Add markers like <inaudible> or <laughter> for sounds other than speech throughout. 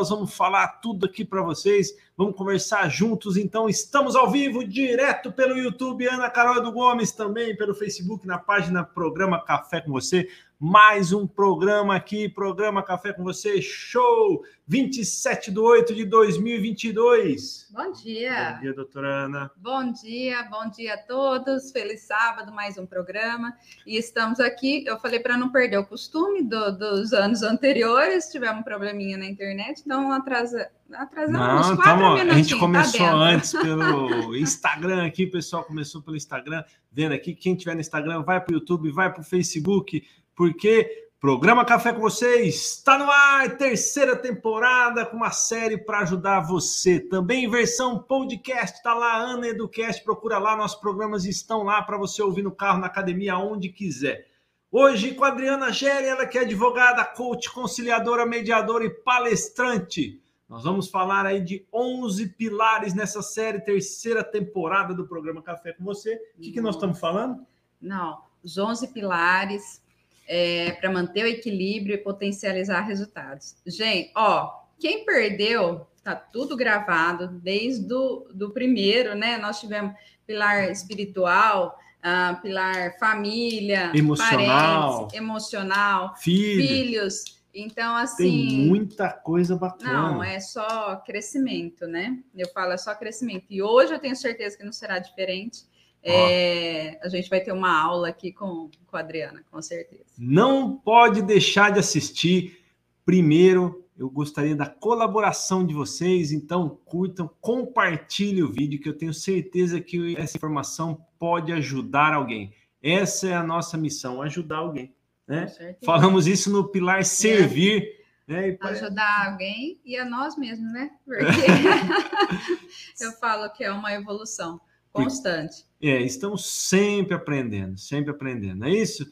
nós vamos falar tudo aqui para vocês, vamos conversar juntos. Então, estamos ao vivo, direto pelo YouTube, Ana Carol do Gomes, também pelo Facebook, na página Programa Café com Você mais um programa aqui, programa Café com você, show! 27 de 8 de 2022. Bom dia. Bom dia, doutora Ana. Bom dia, bom dia a todos. Feliz sábado, mais um programa. E estamos aqui, eu falei para não perder o costume do, dos anos anteriores, tivemos um probleminha na internet, então atrasa, atrasamos não, uns quatro tamo, A gente tá começou tá antes pelo <laughs> Instagram aqui, o pessoal começou pelo Instagram, vendo aqui, quem tiver no Instagram, vai para o YouTube, vai para o Facebook, porque Programa Café com vocês está no ar, terceira temporada com uma série para ajudar você. Também em versão podcast, está lá, Ana Educast, procura lá, nossos programas estão lá para você ouvir no carro, na academia, onde quiser. Hoje com a Adriana Gere, ela que é advogada, coach, conciliadora, mediadora e palestrante. Nós vamos falar aí de 11 pilares nessa série, terceira temporada do programa Café com você. O que, que nós estamos falando? Não, os 11 pilares é, para manter o equilíbrio e potencializar resultados. Gente, ó, quem perdeu, tá tudo gravado desde do, do primeiro, né? Nós tivemos pilar espiritual, uh, pilar família, emocional, parentes, emocional, filhos. filhos. Então, assim. Tem muita coisa bacana. Não, é só crescimento, né? Eu falo, é só crescimento. E hoje eu tenho certeza que não será diferente. É, a gente vai ter uma aula aqui com, com a Adriana, com certeza. Não pode deixar de assistir. Primeiro, eu gostaria da colaboração de vocês, então curtam, compartilhem o vídeo, que eu tenho certeza que essa informação pode ajudar alguém. Essa é a nossa missão, ajudar alguém. Né? Falamos isso no pilar servir. Né? Ajudar alguém e a nós mesmos, né? <laughs> Porque <laughs> eu falo que é uma evolução constante. É, estamos sempre aprendendo, sempre aprendendo, é isso?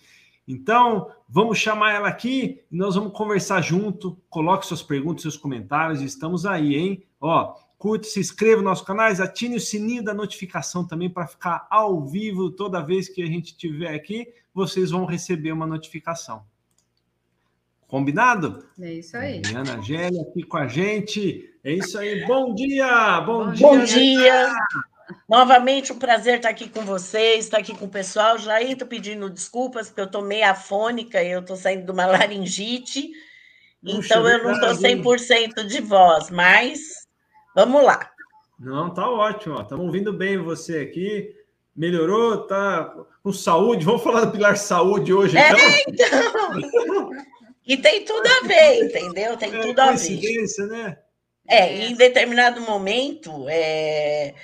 Então, vamos chamar ela aqui e nós vamos conversar junto. Coloque suas perguntas, seus comentários, estamos aí, hein? Ó, curte, se inscreva no nosso canal, atine o sininho da notificação também para ficar ao vivo toda vez que a gente estiver aqui, vocês vão receber uma notificação. Combinado? É isso aí. Ana Gélia aqui com a gente. É isso aí. Bom dia! Bom, bom dia! Bom dia! Novamente, um prazer estar aqui com vocês, estar aqui com o pessoal. Já estou pedindo desculpas, porque eu estou meio afônica, eu estou saindo de uma <laughs> laringite, Puxa, então eu não estou 100% de voz, mas vamos lá. Não, tá ótimo, estamos ouvindo bem você aqui. Melhorou, tá com saúde. Vamos falar do pilar saúde hoje, então. É, então. <laughs> e tem tudo a ver, entendeu? Tem é, tudo a ver. né? É, em determinado momento, é,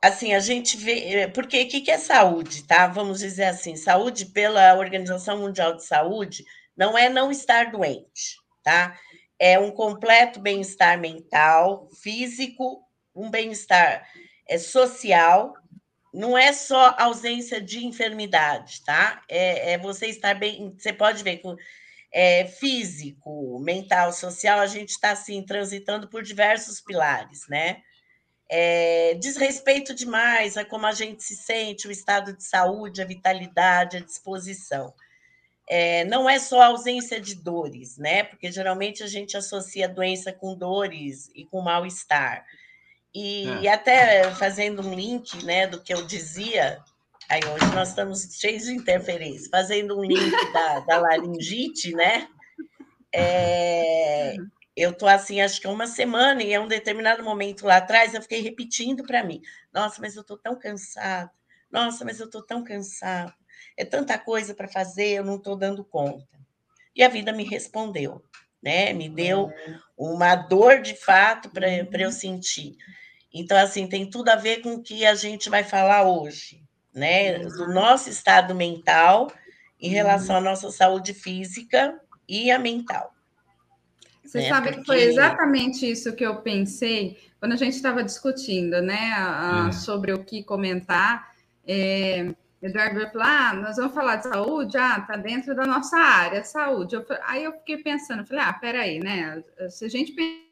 assim, a gente vê. Eh, porque o que, que é saúde, tá? Vamos dizer assim: saúde pela Organização Mundial de Saúde não é não estar doente, tá? É um completo bem-estar mental, físico, um bem-estar é, social, não é só ausência de enfermidade, tá? É, é você estar bem. Você pode ver que é, físico, mental, social, a gente está assim transitando por diversos pilares, né? é, diz respeito demais a como a gente se sente, o estado de saúde, a vitalidade, a disposição. É, não é só ausência de dores, né? Porque geralmente a gente associa doença com dores e com mal-estar. E, é. e, até fazendo um link né, do que eu dizia, aí hoje nós estamos cheios de interferência, fazendo um link <laughs> da, da laringite, né? É, eu tô assim, acho que uma semana, e é um determinado momento lá atrás, eu fiquei repetindo para mim: nossa, mas eu tô tão cansada, nossa, mas eu tô tão cansada, é tanta coisa para fazer, eu não estou dando conta. E a vida me respondeu, né? Me deu uma dor de fato para eu uhum. sentir. Então, assim, tem tudo a ver com o que a gente vai falar hoje, né? Do nosso estado mental em relação à uhum. nossa saúde física e a mental. Você né? sabe Porque... que foi exatamente isso que eu pensei quando a gente estava discutindo, né, a, é. sobre o que comentar. É, Eduardo vai falar, ah, nós vamos falar de saúde, ah, tá dentro da nossa área, saúde. Eu, aí eu fiquei pensando, falei, ah, peraí, né? Se a gente pensa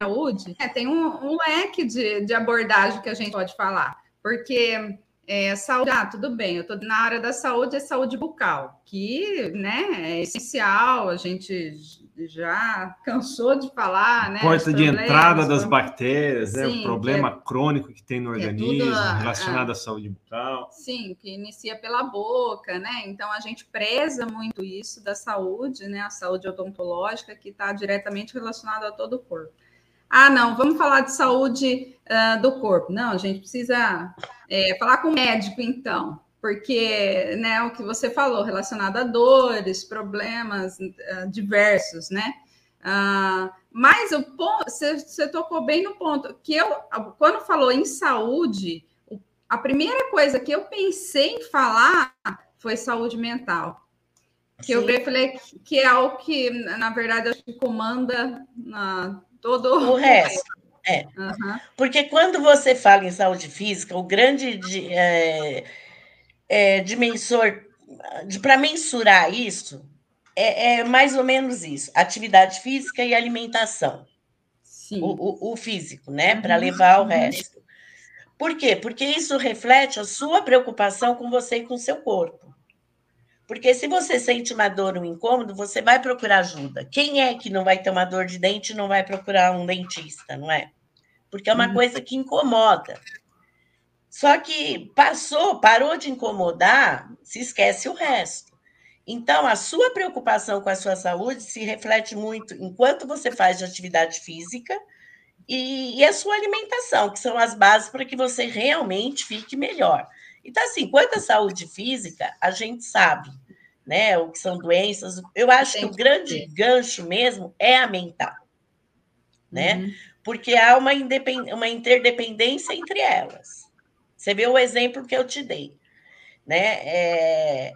saúde, é, tem um, um leque de, de abordagem que a gente pode falar, porque é, saúde, ah, tudo bem, eu estou na área da saúde, é saúde bucal, que né, é essencial, a gente já cansou de falar, né? Porta de entrada das bactérias, né? o problema é, crônico que tem no é organismo tudo, relacionado à saúde bucal. Sim, que inicia pela boca, né? Então a gente preza muito isso da saúde, né? A saúde odontológica, que está diretamente relacionada a todo o corpo. Ah, não, vamos falar de saúde uh, do corpo. Não, a gente precisa é, falar com o médico, então, porque né, o que você falou, relacionado a dores, problemas uh, diversos, né? Uh, mas o ponto, você, você tocou bem no ponto que eu, quando falou em saúde, a primeira coisa que eu pensei em falar foi saúde mental. Que Sim. eu falei que é algo que, na verdade, acho que comanda na, todo o resto. É. Uhum. Porque quando você fala em saúde física, o grande é, é, dimensor para mensurar isso é, é, mais ou menos isso: atividade física e alimentação. Sim. O, o, o físico, né? Uhum. Para levar o resto. Por quê? Porque isso reflete a sua preocupação com você e com o seu corpo. Porque se você sente uma dor, um incômodo, você vai procurar ajuda. Quem é que não vai ter uma dor de dente e não vai procurar um dentista, não é? Porque é uma uhum. coisa que incomoda. Só que passou, parou de incomodar, se esquece o resto. Então, a sua preocupação com a sua saúde se reflete muito enquanto você faz de atividade física e, e a sua alimentação, que são as bases para que você realmente fique melhor. Então, assim, quanto à saúde física, a gente sabe, né, o que são doenças. Eu acho que o grande gancho mesmo é a mental, né? Uhum. Porque há uma, uma interdependência entre elas. Você vê o exemplo que eu te dei, né? É,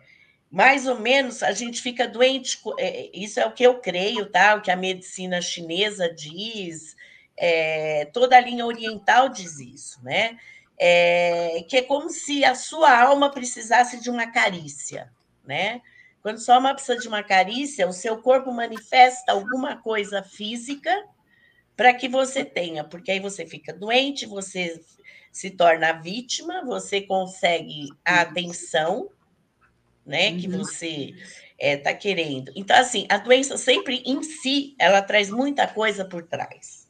mais ou menos a gente fica doente, é, isso é o que eu creio, tá? O que a medicina chinesa diz, é, toda a linha oriental diz isso, né? É, que é como se a sua alma precisasse de uma carícia, né? Quando sua alma precisa de uma carícia, o seu corpo manifesta alguma coisa física para que você tenha, porque aí você fica doente, você se torna vítima, você consegue a atenção, né, que uhum. você está é, querendo. Então, assim, a doença sempre em si, ela traz muita coisa por trás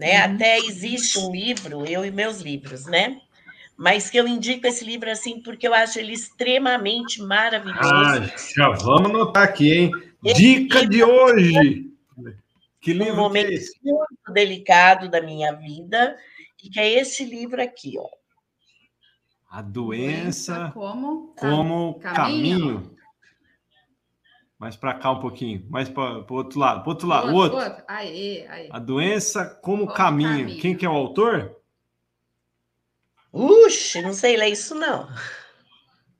né? Uhum. Até existe um livro, eu e meus livros, né? Mas que eu indico esse livro assim porque eu acho ele extremamente maravilhoso. Ah, já vamos anotar aqui, hein? Esse Dica de hoje. Que livro um momento que é esse? muito delicado da minha vida e que é esse livro aqui, ó. A doença como, como caminho. caminho. Mais para cá um pouquinho, mais para o outro lado, para outro lado, outro. outro. Aí, aí. A doença como, como caminho. caminho. Quem que é o autor? Uxe, não sei ler isso não.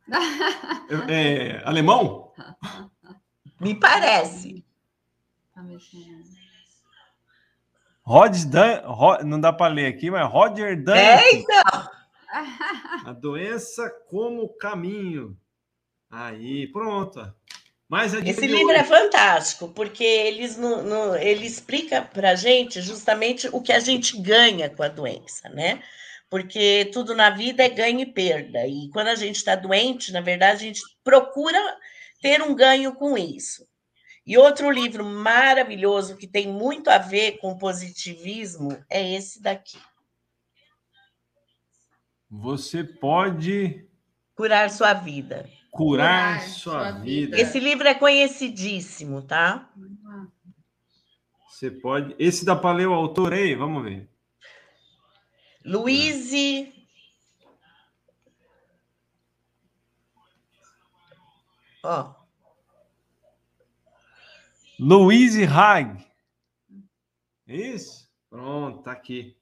<laughs> é, é, alemão? Me parece. Rod Dan, Rod, não dá para ler aqui, mas Roger Dan. É, então. A doença como caminho. Aí, pronto. Mas Esse livro é fantástico, porque eles no, no, ele explica para a gente justamente o que a gente ganha com a doença, né? Porque tudo na vida é ganho e perda. E quando a gente está doente, na verdade, a gente procura ter um ganho com isso. E outro livro maravilhoso que tem muito a ver com positivismo é esse daqui. Você pode curar sua vida. Curar, sua, vida. Esse livro é conhecidíssimo, tá? Você pode. Esse dá para ler o autor aí? Vamos ver. Luiz. Ó. Luiz Hag. Isso? Pronto, tá aqui.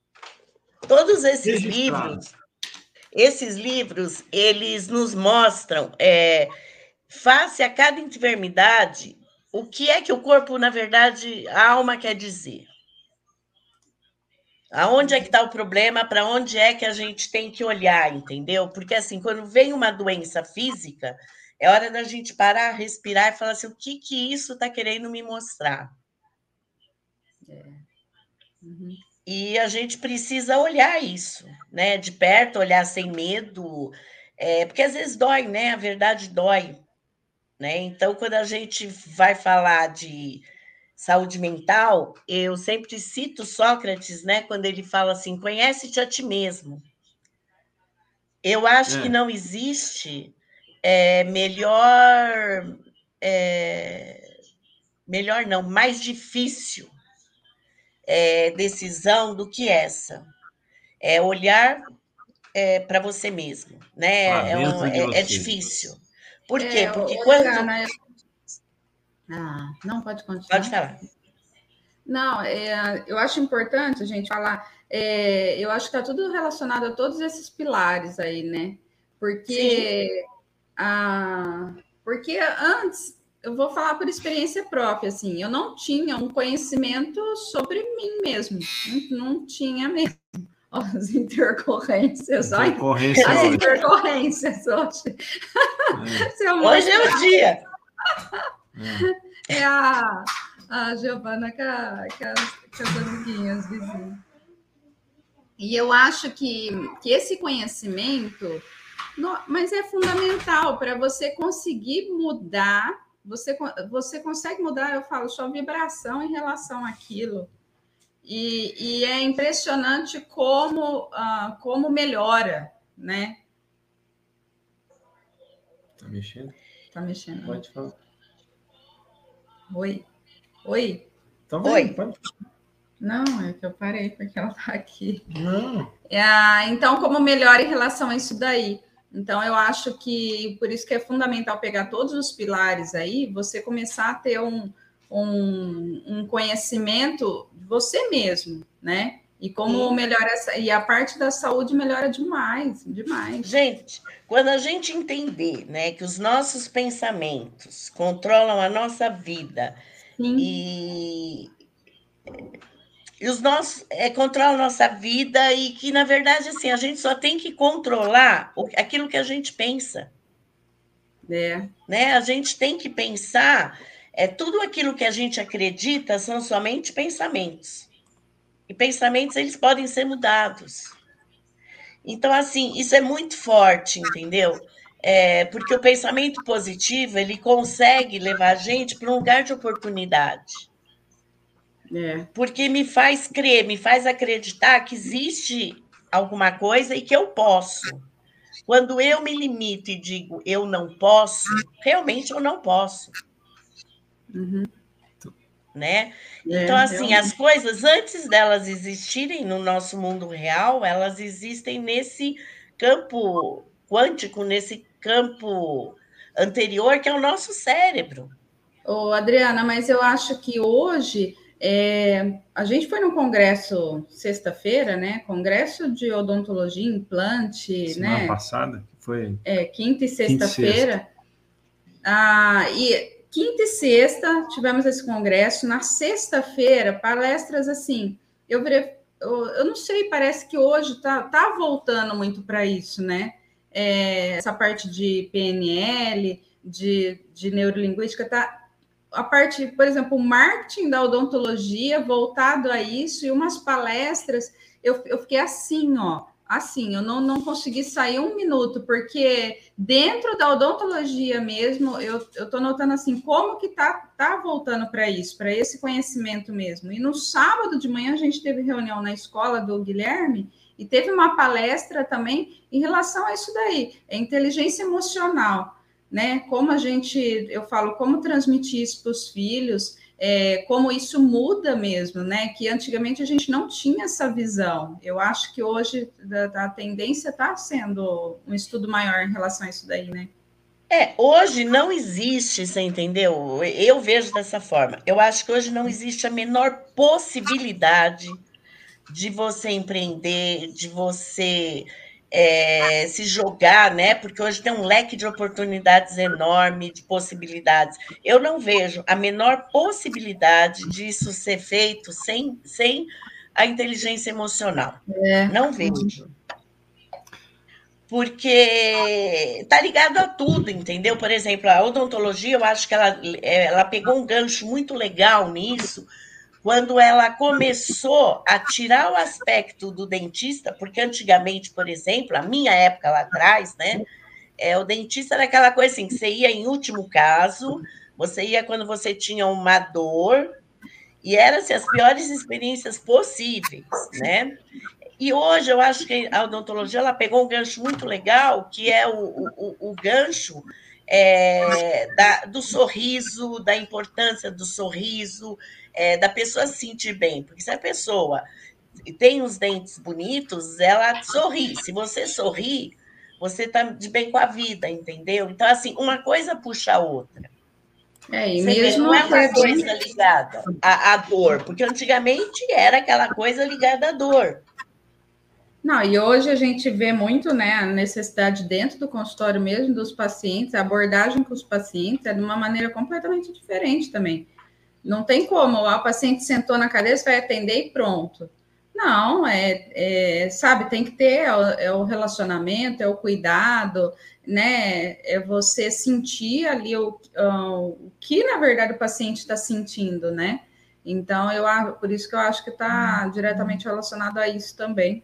Todos esses Registrado. livros esses livros, eles nos mostram, é, face a cada enfermidade, o que é que o corpo, na verdade, a alma quer dizer. Aonde é que está o problema? Para onde é que a gente tem que olhar, entendeu? Porque assim, quando vem uma doença física, é hora da gente parar, respirar e falar assim: o que que isso está querendo me mostrar? É. Uhum. E a gente precisa olhar isso, né? De perto, olhar sem medo, é, porque às vezes dói, né? A verdade dói. Né? Então, quando a gente vai falar de saúde mental, eu sempre cito Sócrates, né? Quando ele fala assim: conhece-te a ti mesmo. Eu acho é. que não existe é, melhor, é, melhor não, mais difícil é, decisão do que essa. É olhar é, para você mesmo, né? É, um, é, é, difícil. Por quê? É, Porque quando. Ah, não pode continuar. Pode falar. Não, é, eu acho importante a gente falar. É, eu acho que está tudo relacionado a todos esses pilares aí, né? Porque, a, porque antes, eu vou falar por experiência própria, assim, eu não tinha um conhecimento sobre mim mesmo, não, não tinha mesmo. <laughs> As intercorrências, Intercorrência as intercorrências hoje. É. hoje é o dia. É, é a, a Giovana com, a, com, as, com as amiguinhas vizinhas. E eu acho que, que esse conhecimento, mas é fundamental para você conseguir mudar. Você, você consegue mudar, eu falo, sua vibração em relação àquilo. E, e é impressionante como, uh, como melhora, né? Tá mexendo? Tá mexendo. Pode falar. Oi. Oi. Então, Oi. Pode. Não, é que eu parei porque ela tá aqui. Não. É, então, como melhora em relação a isso daí? Então, eu acho que por isso que é fundamental pegar todos os pilares aí, você começar a ter um, um, um conhecimento de você mesmo, né? E como Sim. melhora essa, e a parte da saúde melhora demais, demais. Gente, quando a gente entender, né, que os nossos pensamentos controlam a nossa vida Sim. e e os nossos é, controlam a nossa vida e que na verdade assim a gente só tem que controlar aquilo que a gente pensa. É. Né? A gente tem que pensar é tudo aquilo que a gente acredita são somente pensamentos. E pensamentos eles podem ser mudados. Então assim, isso é muito forte, entendeu? É, porque o pensamento positivo ele consegue levar a gente para um lugar de oportunidade. É. Porque me faz crer, me faz acreditar que existe alguma coisa e que eu posso. Quando eu me limito e digo eu não posso, realmente eu não posso. Uhum. Né? É, então, assim, as coisas, antes delas existirem no nosso mundo real, elas existem nesse campo quântico, nesse campo anterior, que é o nosso cérebro. Ô, Adriana, mas eu acho que hoje é, a gente foi no congresso sexta-feira, né? Congresso de odontologia, implante, Semana né? passada, foi. É, quinta e sexta-feira. Ah, e quinta e sexta tivemos esse congresso. Na sexta-feira, palestras assim. Eu, eu, eu, não sei, parece que hoje tá, tá voltando muito para isso, né? É, essa parte de PNL, de, de neurolinguística, tá. A parte, por exemplo, marketing da odontologia voltado a isso e umas palestras, eu, eu fiquei assim, ó assim, eu não, não consegui sair um minuto, porque dentro da odontologia mesmo, eu estou notando assim, como que tá, tá voltando para isso, para esse conhecimento mesmo. E no sábado de manhã a gente teve reunião na escola do Guilherme e teve uma palestra também em relação a isso daí, é inteligência emocional, né? Como a gente, eu falo, como transmitir isso para os filhos, é, como isso muda mesmo, né? Que antigamente a gente não tinha essa visão. Eu acho que hoje a, a tendência está sendo um estudo maior em relação a isso daí, né? É, hoje não existe, você entendeu? Eu vejo dessa forma. Eu acho que hoje não existe a menor possibilidade de você empreender, de você é, se jogar, né? Porque hoje tem um leque de oportunidades enorme, de possibilidades. Eu não vejo a menor possibilidade disso ser feito sem, sem a inteligência emocional. É. Não vejo. Porque tá ligado a tudo, entendeu? Por exemplo, a odontologia, eu acho que ela, ela pegou um gancho muito legal nisso, quando ela começou a tirar o aspecto do dentista, porque antigamente, por exemplo, a minha época lá atrás, né? É, o dentista era aquela coisa assim, você ia em último caso, você ia quando você tinha uma dor, e eram assim, as piores experiências possíveis, né? E hoje eu acho que a odontologia ela pegou um gancho muito legal, que é o, o, o gancho é, da, do sorriso, da importância do sorriso, é, da pessoa se sentir bem. Porque se a pessoa tem os dentes bonitos, ela sorri. Se você sorri, você está de bem com a vida, entendeu? Então, assim, uma coisa puxa a outra. É, e mesmo não é uma coisa ligada à, à dor, porque antigamente era aquela coisa ligada à dor. Não, e hoje a gente vê muito né, a necessidade dentro do consultório mesmo dos pacientes, a abordagem com os pacientes é de uma maneira completamente diferente também. Não tem como, a paciente sentou na cadeira, você vai atender e pronto. Não, é, é sabe, tem que ter é o, é o, relacionamento, é o cuidado, né? É você sentir ali o, o que, na verdade, o paciente está sentindo, né? Então, eu por isso que eu acho que está diretamente relacionado a isso também.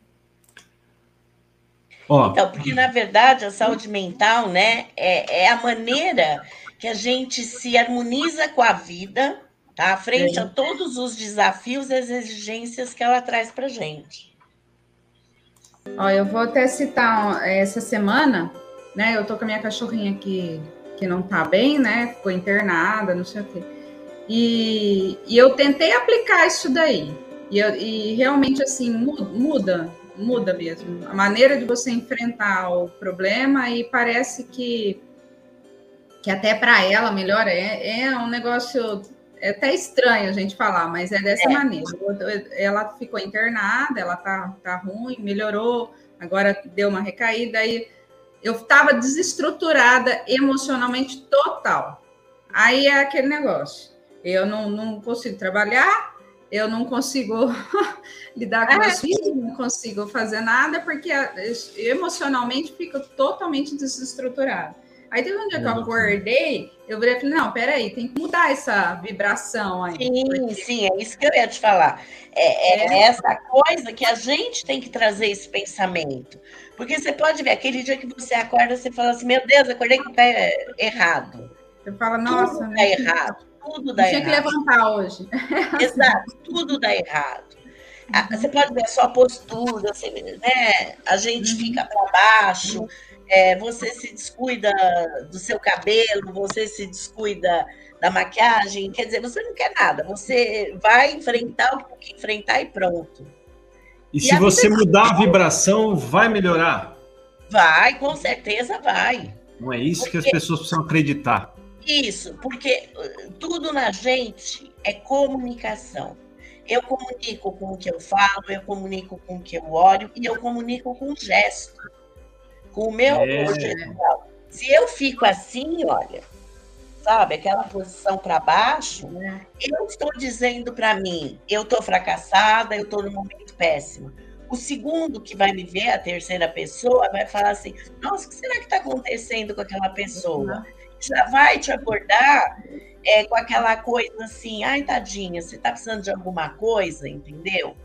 Então, porque, na verdade, a saúde mental, né, é, é a maneira que a gente se harmoniza com a vida tá? Frente é. a todos os desafios e as exigências que ela traz para gente. Ó, eu vou até citar essa semana, né? Eu tô com a minha cachorrinha aqui que não tá bem, né? Ficou internada, não sei o quê. E, e eu tentei aplicar isso daí. E, eu, e realmente, assim, muda, muda mesmo. A maneira de você enfrentar o problema e parece que, que até para ela melhor é, é um negócio é até estranho a gente falar, mas é dessa é. maneira. Ela ficou internada, ela tá, tá ruim, melhorou, agora deu uma recaída, aí eu estava desestruturada emocionalmente total. Aí é aquele negócio. Eu não, não consigo trabalhar, eu não consigo <laughs> lidar com é. meus filhos, não consigo fazer nada, porque emocionalmente fico totalmente desestruturada. Aí teve um dia que eu acordei, eu virei e falei, não, peraí, tem que mudar essa vibração aí. Sim, porque... sim, é isso que eu ia te falar. É, é, é, essa coisa que a gente tem que trazer esse pensamento. Porque você pode ver, aquele dia que você acorda, você fala assim, meu Deus, acordei com o pé errado. Você fala, nossa... Tudo né? dá errado, tudo dá tinha errado. Tinha que levantar hoje. <laughs> Exato, tudo dá errado. Uhum. Você pode ver a sua postura, você, né? a gente uhum. fica para baixo, uhum é, você se descuida do seu cabelo, você se descuida da maquiagem, quer dizer, você não quer nada, você vai enfrentar o que tem que enfrentar e pronto. E, e se você mudar a vibração, vai melhorar? Vai, com certeza vai. Não é isso porque, que as pessoas precisam acreditar. Isso, porque uh, tudo na gente é comunicação. Eu comunico com o que eu falo, eu comunico com o que eu olho e eu comunico com o gesto com o meu é. Se eu fico assim, olha, sabe, aquela posição para baixo, é. eu estou dizendo para mim, eu estou fracassada, eu estou num momento péssimo. O segundo que vai me ver, a terceira pessoa, vai falar assim: nossa, o que será que está acontecendo com aquela pessoa? Uhum. Já vai te abordar é, com aquela coisa assim: ai, tadinha, você está precisando de alguma coisa, entendeu?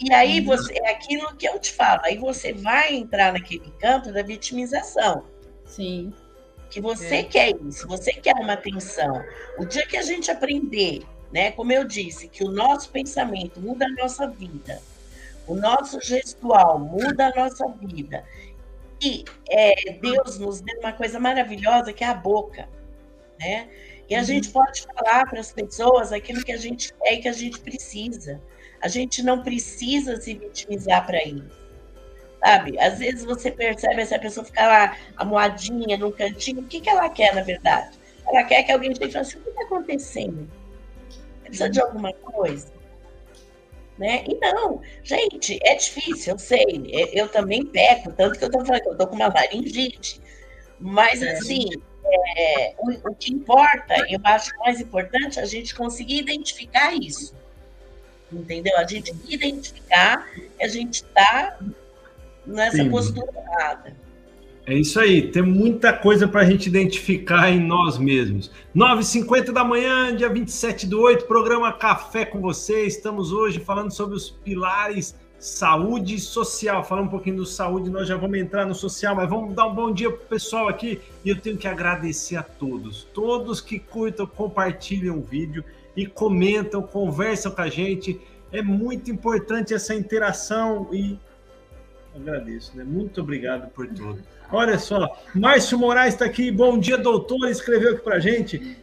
E aí uhum. você é aquilo que eu te falo, aí você vai entrar naquele campo da vitimização. Sim. Que você é. quer isso, você quer uma atenção. O dia que a gente aprender, né, como eu disse, que o nosso pensamento muda a nossa vida, o nosso gestual muda a nossa vida. E é, Deus nos deu uma coisa maravilhosa que é a boca, né? E a uhum. gente pode falar para as pessoas aquilo que a gente é e que a gente precisa. A gente não precisa se vitimizar para isso. Sabe? Às vezes você percebe essa pessoa ficar lá, a moadinha, num cantinho. O que, que ela quer, na verdade? Ela quer que alguém chegue e fale assim: o que está acontecendo? Precisa de alguma coisa? Né? E não, gente, é difícil, eu sei. Eu também peco, tanto que eu estou falando que eu estou com uma laringite. Mas, é. assim, é, o, o que importa, eu acho mais importante, a gente conseguir identificar isso entendeu? A gente identificar que a gente está nessa Sim. postura errada. É isso aí, tem muita coisa para a gente identificar em nós mesmos. 9h50 da manhã, dia 27 do 8, programa Café com você. Estamos hoje falando sobre os pilares saúde social. Falando um pouquinho do saúde, nós já vamos entrar no social, mas vamos dar um bom dia para o pessoal aqui. E eu tenho que agradecer a todos, todos que curtam, compartilham o vídeo e comentam, conversam com a gente. É muito importante essa interação e agradeço, né? Muito obrigado por tudo. Olha só, Márcio Moraes está aqui. Bom dia, doutor. Escreveu aqui para gente.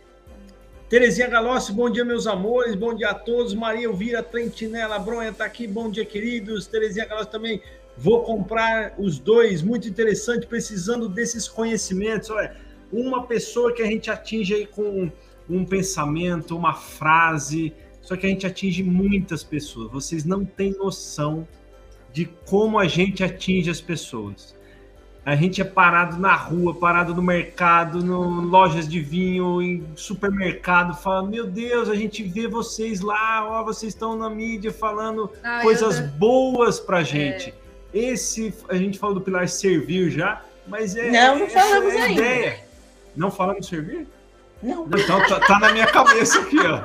Terezinha Galossi, bom dia, meus amores. Bom dia a todos. Maria Elvira Trentinella Bronha está aqui. Bom dia, queridos. Terezinha Galossi também. Vou comprar os dois. Muito interessante, precisando desses conhecimentos. Olha, uma pessoa que a gente atinge aí com um pensamento, uma frase, só que a gente atinge muitas pessoas. Vocês não têm noção de como a gente atinge as pessoas. A gente é parado na rua, parado no mercado, no lojas de vinho, em supermercado, fala: Meu Deus, a gente vê vocês lá, ó, vocês estão na mídia falando ah, coisas eu... boas pra gente. É... Esse, a gente falou do pilar servir já, mas é. Não, não falamos é ainda. Ideia. Não falamos servir? Não. Então tá, tá na minha cabeça aqui, ó.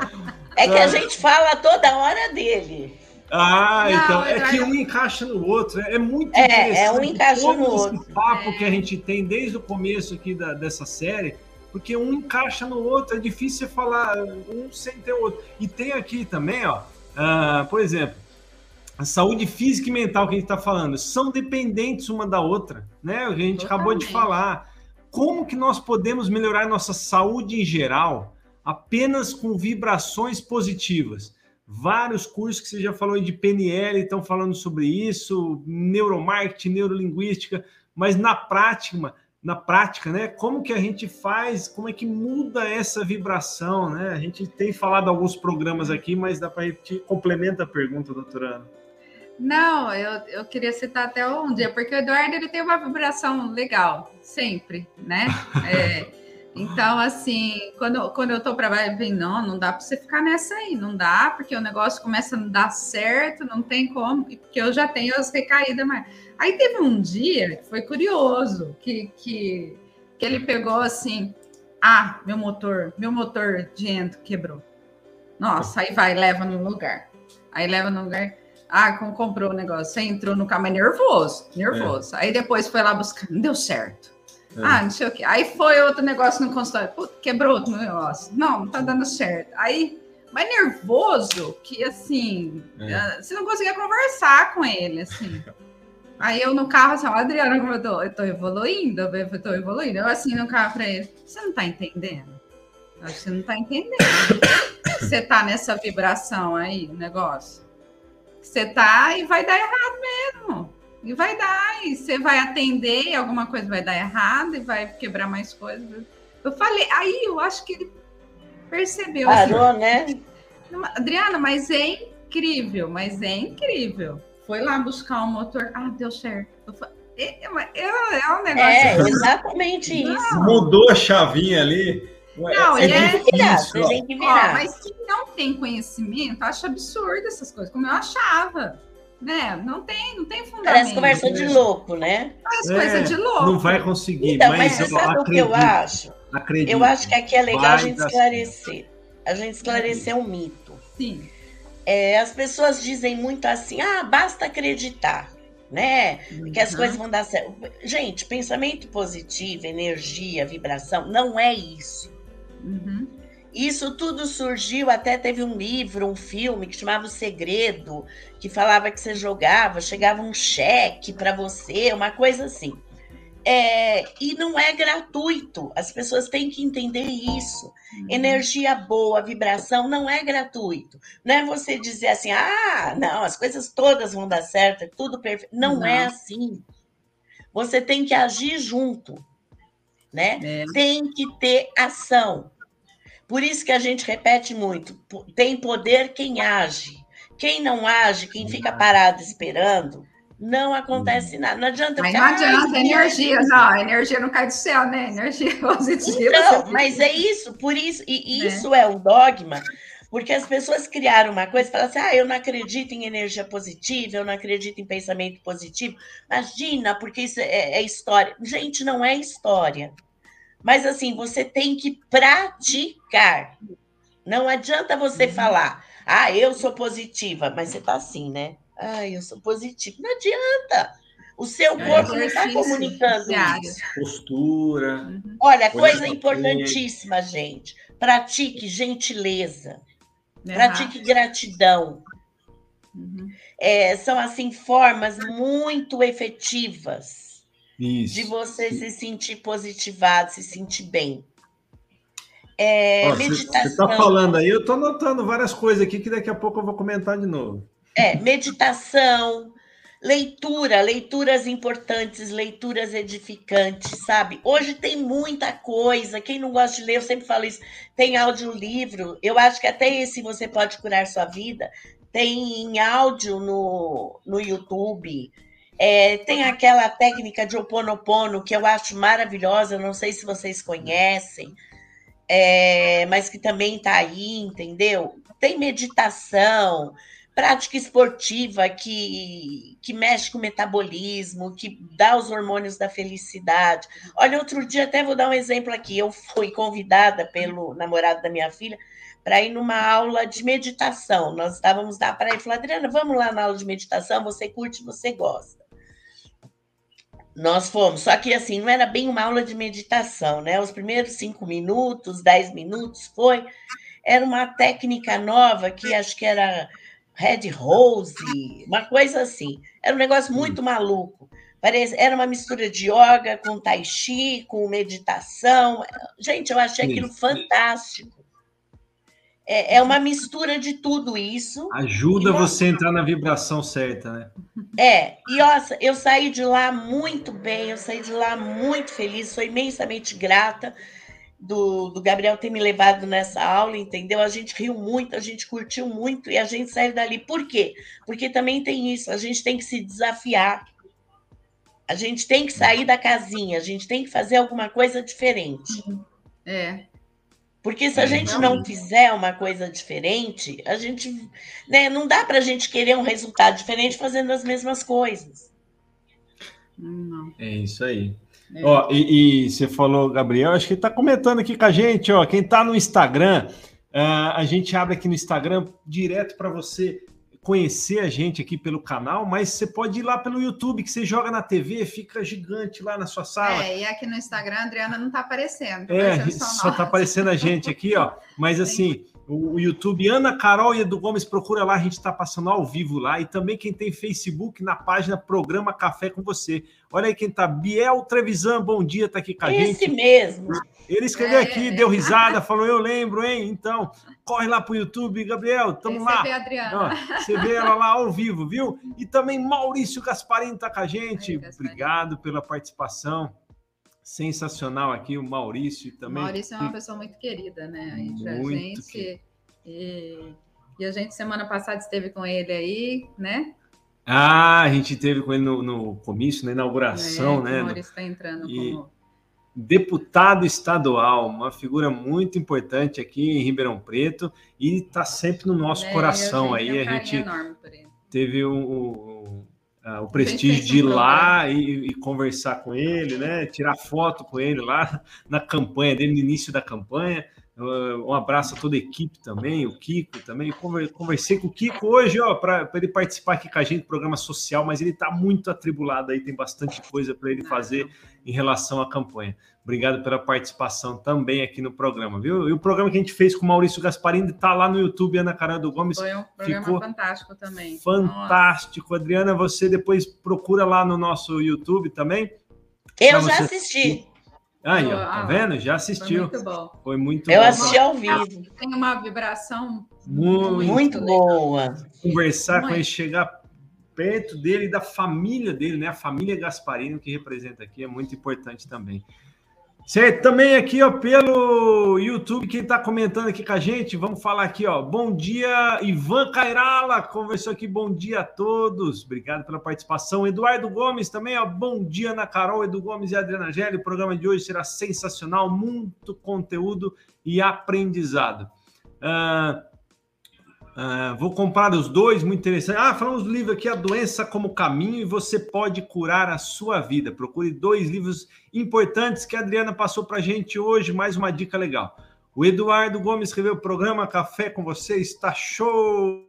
É que a gente fala toda hora dele. Ah, não, então é que um encaixa no outro. É, é muito é, interessante. É, um encaixa no outro. Esse papo é. que a gente tem desde o começo aqui da, dessa série, porque um encaixa no outro. É difícil você falar um sem ter o outro. E tem aqui também, ó, uh, por exemplo, a saúde física e mental que a gente está falando são dependentes uma da outra, né? A gente Totalmente. acabou de falar. Como que nós podemos melhorar nossa saúde em geral apenas com vibrações positivas? Vários cursos que você já falou de PNL, estão falando sobre isso, neuromarketing, neurolinguística, mas na prática, na prática, né? Como que a gente faz, como é que muda essa vibração, né? A gente tem falado alguns programas aqui, mas dá para gente complementa a pergunta, doutora Ana. Não, eu, eu queria citar até um dia, porque o Eduardo ele tem uma vibração legal, sempre, né? <laughs> É, então, assim, quando, quando eu tô para baixo, não, não dá para você ficar nessa aí, não dá, porque o negócio começa a não dar certo, não tem como, porque eu já tenho as recaídas mais. Aí teve um dia que foi curioso, que, que, que ele pegou assim, ah, meu motor, meu motor de ento quebrou. Nossa, aí vai, leva no lugar. Aí leva no lugar. Ah, comprou o negócio, você entrou no carro, mas nervoso, nervoso. É. Aí depois foi lá buscar, não deu certo. É. Ah, não sei o quê. Aí foi outro negócio no consultório. Puta, quebrou outro negócio. Não, não tá dando certo. Aí, mais nervoso que, assim, é. Ah, você não conseguia conversar com ele, assim. Aí eu no carro, assim, ó, Adriana, como eu tô, eu tô evoluindo, eu tô evoluindo. Eu assim no carro pra ele, você não tá entendendo? Acho que você não tá entendendo. você tá nessa vibração aí, o negócio. Você tá e vai dar errado mesmo. E vai dar, e você vai atender, e alguma coisa vai dar errado, e vai quebrar mais coisas. Eu falei, aí eu acho que ele percebeu. Assim. Parou, assim, né? Adriana, mas é incrível, mas é incrível. Foi lá buscar um motor, ah, deu certo. Eu falei, é, é, é um negócio. É, assim. exatamente não. isso. Mudou a chavinha ali. Não, é, é, tem que virar, virar. Ó, mas quem não tem conhecimento acha absurdo essas coisas, como eu achava né? Não tem, não tem fundamento. Parece conversa de louco, né? Parece é, coisa de louco. Não vai conseguir. Então, mas, mas sabe o que eu acho? Acredito. Eu acho que aqui é legal a gente esclarecer. A gente esclarecer um mito. Sim. É, as pessoas dizem muito assim: ah, basta acreditar, né? Uhum. Que as coisas vão dar certo. Gente, pensamento positivo, energia, vibração, não é isso. Uhum. Isso tudo surgiu, até teve um livro, um filme que chamava O Segredo, que falava que você jogava, chegava um cheque para você, uma coisa assim. É, e não é gratuito, as pessoas têm que entender isso. Uhum. Energia boa, vibração não é gratuito. Não é você dizer assim, ah, não, as coisas todas vão dar certo, é tudo perfeito. Não, não. é assim. Você tem que agir junto, né? É. Tem que ter ação. Por isso que a gente repete muito: tem poder quem age. Quem não age, quem fica parado esperando, não acontece nada. Não adianta. Mas não adianta, energia, não, energia não cai do céu, né? Energia positiva. Então, mas é isso, por isso, e, e é. isso é um dogma Porque as pessoas criaram uma coisa, falam assim: ah, eu não acredito em energia positiva, eu não acredito em pensamento positivo. Imagina, porque isso é, é história. Gente, não é história. Mas assim, você tem que praticar. Não adianta você uhum. falar, ah, eu sou positiva, mas você tá assim, né? Ah, eu sou positiva. Não adianta. O seu é, corpo não está comunicando isso. Postura. Uhum. Olha, coisa importantíssima, gente. Pratique gentileza. É pratique gratidão. Uhum. É, são, assim, formas muito efetivas isso. de você se sentir positivado, se sentir bem. É, Ó, meditação. Você está falando aí, eu estou anotando várias coisas aqui que daqui a pouco eu vou comentar de novo. É, meditação, Leitura, leituras importantes, leituras edificantes, sabe? Hoje tem muita coisa. Quem não gosta de ler, eu sempre falo isso. Tem audiolivro. Eu acho que até esse você pode curar sua vida. Tem em áudio no, no YouTube. É, tem aquela técnica de Oponopono que eu acho maravilhosa. Não sei se vocês conhecem, é, mas que também está aí, entendeu? Tem meditação prática esportiva que, que mexe com o metabolismo, que dá os hormônios da felicidade. Olha, outro dia, até vou dar um exemplo aqui. Eu fui convidada pelo namorado da minha filha para ir numa aula de meditação. Nós estávamos na praia e falou, Adriana, vamos lá na aula de meditação, você curte, você gosta. Nós fomos, só que assim, não era bem uma aula de meditação, né? Os primeiros cinco minutos, dez minutos foi, era uma técnica nova que acho que era Red Rose, uma coisa assim. Era um negócio muito maluco. Parece, era uma mistura de yoga com tai chi, com meditação. Gente, eu achei aquilo fantástico. É, é uma mistura de tudo isso. Ajuda você a entrar na vibração certa, né? É, e ó, eu saí de lá muito bem, eu saí de lá muito feliz, sou imensamente grata do, do Gabriel ter me levado nessa aula, entendeu? A gente riu muito, a gente curtiu muito e a gente saiu dali. Por quê? Porque também tem isso, a gente tem que se desafiar. A gente tem que sair da casinha, a gente tem que fazer alguma coisa diferente. É. Porque se a é, gente não fizer uma coisa diferente, a gente. Né, não dá para a gente querer um resultado diferente fazendo as mesmas coisas. Não. É isso aí. É. Ó, e, e, você falou, Gabriel, acho que ele está comentando aqui com a gente, ó. Quem está no Instagram, uh, a gente abre aqui no Instagram direto para você conhecer a gente aqui pelo canal, mas você pode ir lá pelo YouTube, que você joga na TV, fica gigante lá na sua sala. É, e aqui no Instagram a Adriana não está aparecendo. Tá é, só está aparecendo a gente aqui, ó. <laughs> Mas assim, o YouTube Ana Carol e Edu Gomes, procura lá, a gente está passando ao vivo lá. E também quem tem Facebook na página Programa Café com Você. Olha aí quem tá, Biel Trevisan, bom dia, tá aqui com a Esse gente. Esse mesmo. Ele escreveu é, aqui, deu risada, falou, eu lembro, hein? Então, corre lá pro YouTube, Gabriel, tamo lá. Vê Adriana. Ó, você vê ela lá ao vivo, viu? E também Maurício Gasparini tá com a gente. Obrigado pela participação sensacional aqui, o Maurício também. Maurício é uma pessoa muito querida, né? Entre muito a gente. E, e, a gente, semana passada, esteve com ele aí, né? Ah, a gente esteve com ele no, no comício, na inauguração, é, né? O Maurício está entrando e... como deputado estadual, uma figura muito importante aqui em Ribeirão Preto e está sempre no nosso é, coração aí. A gente teve o, uh, o prestígio de ir lá e, e, conversar com ele, né? Tirar foto com ele lá na campanha dele, no início da campanha. Um abraço a toda a equipe também, o Kiko também. Conversei com o Kiko hoje, ó, para ele participar aqui com a gente do programa social, mas ele está muito atribulado aí, tem bastante coisa para ele fazer em relação à campanha. Obrigado pela participação também aqui no programa, viu? E o programa que a gente fez com o Maurício Gasparini está lá no YouTube, Ana Carando Gomes. Foi um programa Ficou fantástico também. Fantástico. Nossa. Adriana, você depois procura lá no nosso YouTube também. Eu já assisti. Aí, ó, tá ah, vendo? Já assistiu. Foi muito bom. Foi muito Eu bom. assisti ao vivo. Tem uma vibração muito, muito boa. Conversar muito. com ele, chegar perto dele e da família dele, né? A família Gasparino que representa aqui é muito importante também. Certo, também aqui ó, pelo YouTube, quem está comentando aqui com a gente, vamos falar aqui, ó. Bom dia, Ivan Cairala, conversou aqui, bom dia a todos, obrigado pela participação. Eduardo Gomes também, ó, bom dia na Carol, Edu Gomes e Adriana Gelli. O programa de hoje será sensacional, muito conteúdo e aprendizado. Uh, Uh, vou comprar os dois, muito interessante. Ah, falamos do livro aqui, A Doença como Caminho, e você pode curar a sua vida. Procure dois livros importantes que a Adriana passou para a gente hoje, mais uma dica legal. O Eduardo Gomes escreveu o programa Café com você, está show!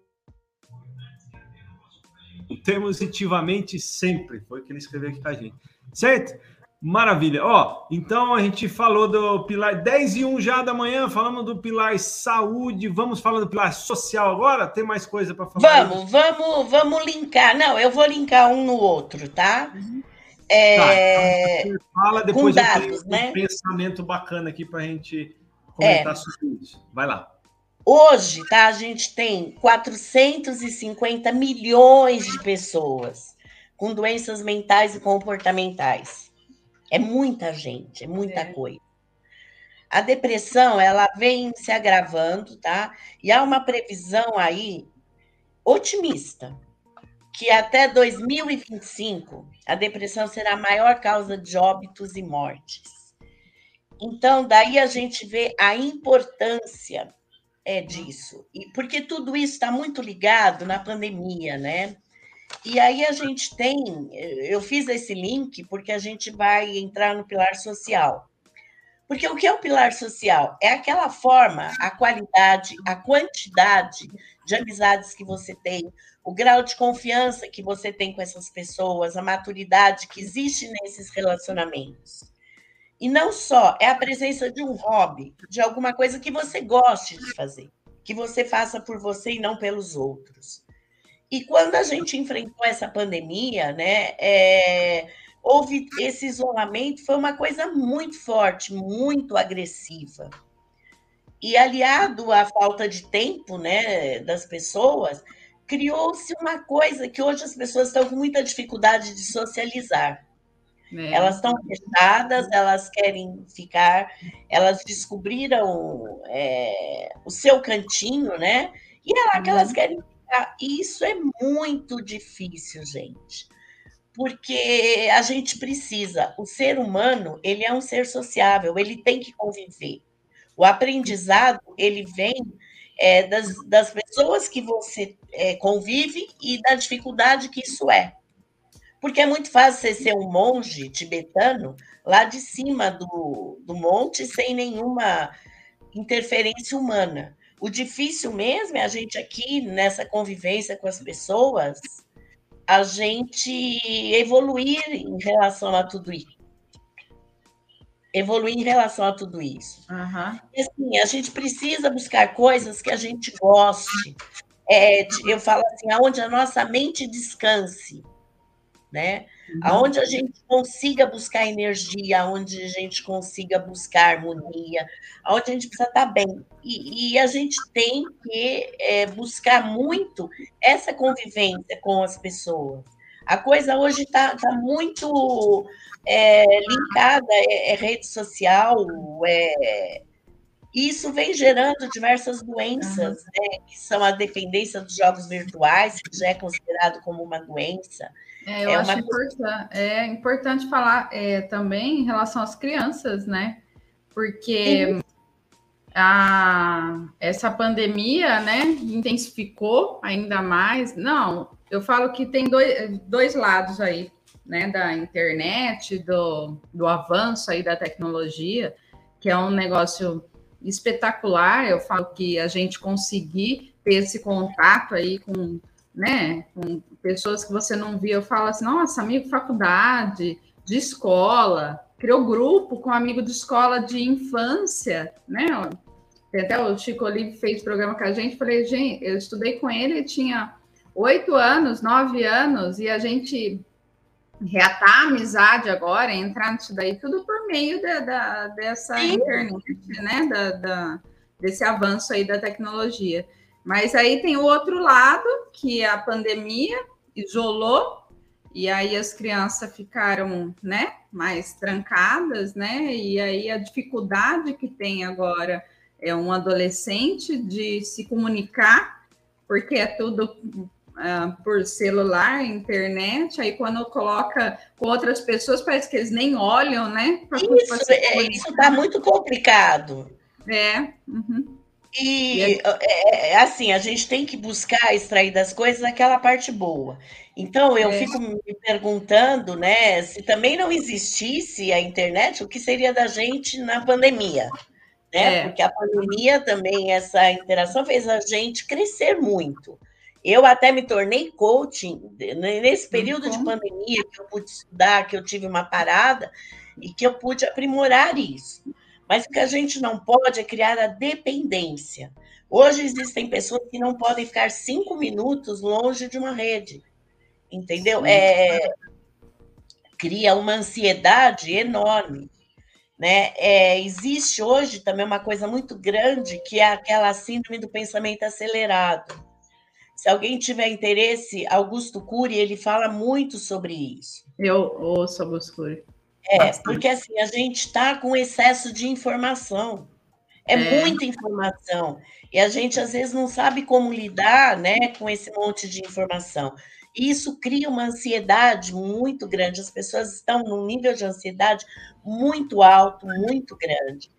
Temos positivamente sempre, foi o que ele escreveu aqui com a gente. Certo? Maravilha. Ó, então a gente falou do pilar 10 e 1 já da manhã, falamos do pilar saúde, vamos falar do pilar social agora? Tem mais coisa para falar? Vamos, aí? vamos, vamos linkar. Não, eu vou linkar um no outro, tá? Uhum. É... Tá, então fala depois Com dados, um né? pensamento bacana aqui para a gente comentar é. sobre isso. Vai lá. Hoje, tá, a gente tem 450 milhões de pessoas com doenças mentais e comportamentais. É muita gente, é muita é. coisa. A depressão, ela vem se agravando, tá? E há uma previsão aí otimista, que até 2025 a depressão será a maior causa de óbitos e mortes. Então, daí a gente vê a importância é disso. E porque tudo isso está muito ligado na pandemia, né? E aí a gente tem, eu fiz esse link porque a gente vai entrar no pilar social. Porque o que é o pilar social? É aquela forma, a qualidade, a quantidade de amizades que você tem, o grau de confiança que você tem com essas pessoas, a maturidade que existe nesses relacionamentos. E não só, é a presença de um hobby, de alguma coisa que você goste de fazer, que você faça por você e não pelos outros. E quando a gente enfrentou essa pandemia, né, é, houve esse isolamento, foi uma coisa muito forte, muito agressiva. E aliado à falta de tempo, né, das pessoas, criou-se uma coisa que hoje as pessoas estão com muita dificuldade de socializar. É. Elas estão fechadas, elas querem ficar, elas descobriram é, o seu cantinho, né? E é lá que elas uhum. Isso é muito difícil, gente. Porque a gente precisa, o ser humano, ele é um ser sociável, ele tem que conviver. O aprendizado, ele vem é, das, das pessoas que você é, convive e da dificuldade que isso é. Porque é muito fácil você ser um monge tibetano lá de cima do, do monte sem nenhuma interferência humana. O difícil mesmo é a gente aqui, nessa convivência com as pessoas, a gente evoluir em relação a tudo isso. Evoluir em relação a tudo isso. Uhum. Assim, a gente precisa buscar coisas que a gente goste. É, eu falo assim, aonde a nossa mente descanse né? Uhum. Aonde a gente consiga buscar energia, aonde a gente consiga buscar harmonia, aonde a gente precisa estar bem. E, e a gente tem que é, buscar muito essa convivência com as pessoas. A coisa hoje está tá muito é, linkada, é, é, rede social, é, isso vem gerando diversas doenças, né, que são a dependência dos jogos virtuais, que já é considerado como uma doença, é, eu é acho uma... importante, é importante falar é, também em relação às crianças, né? Porque a, essa pandemia, né, intensificou ainda mais. Não, eu falo que tem dois, dois lados aí, né, da internet, do, do avanço aí da tecnologia, que é um negócio espetacular. Eu falo que a gente conseguir ter esse contato aí com né, com pessoas que você não via, eu falo assim, nossa, amigo de faculdade, de escola, criou grupo com amigo de escola de infância, né? Até o Chico Olive fez programa com a gente, falei, gente, eu estudei com ele, ele tinha oito anos, nove anos, e a gente reatar a amizade agora, entrar nisso daí, tudo por meio da, da dessa Sim. internet, né? Da, da, desse avanço aí da tecnologia. Mas aí tem o outro lado, que é a pandemia isolou, e aí as crianças ficaram, né, mais trancadas, né? E aí a dificuldade que tem agora é um adolescente de se comunicar, porque é tudo uh, por celular, internet, aí quando coloca com outras pessoas, parece que eles nem olham, né? Isso, é, isso está muito complicado. É. Uhum. E, é, é, é, assim, a gente tem que buscar extrair das coisas aquela parte boa. Então, eu é. fico me perguntando, né, se também não existisse a internet, o que seria da gente na pandemia? Né? É. Porque a pandemia também, essa interação fez a gente crescer muito. Eu até me tornei coaching nesse período uhum. de pandemia que eu pude estudar, que eu tive uma parada e que eu pude aprimorar isso. Mas o que a gente não pode é criar a dependência. Hoje existem pessoas que não podem ficar cinco minutos longe de uma rede, entendeu? É, cria uma ansiedade enorme. Né? É, existe hoje também uma coisa muito grande que é aquela síndrome do pensamento acelerado. Se alguém tiver interesse, Augusto Cury, ele fala muito sobre isso. Eu ouço Augusto Cury. É, Bastante. porque assim, a gente está com excesso de informação. É, é, muita informação. E a gente, às vezes, não sabe como lidar né, com esse monte de informação. E isso cria uma ansiedade muito grande. As pessoas estão num nível de ansiedade muito alto, muito grande.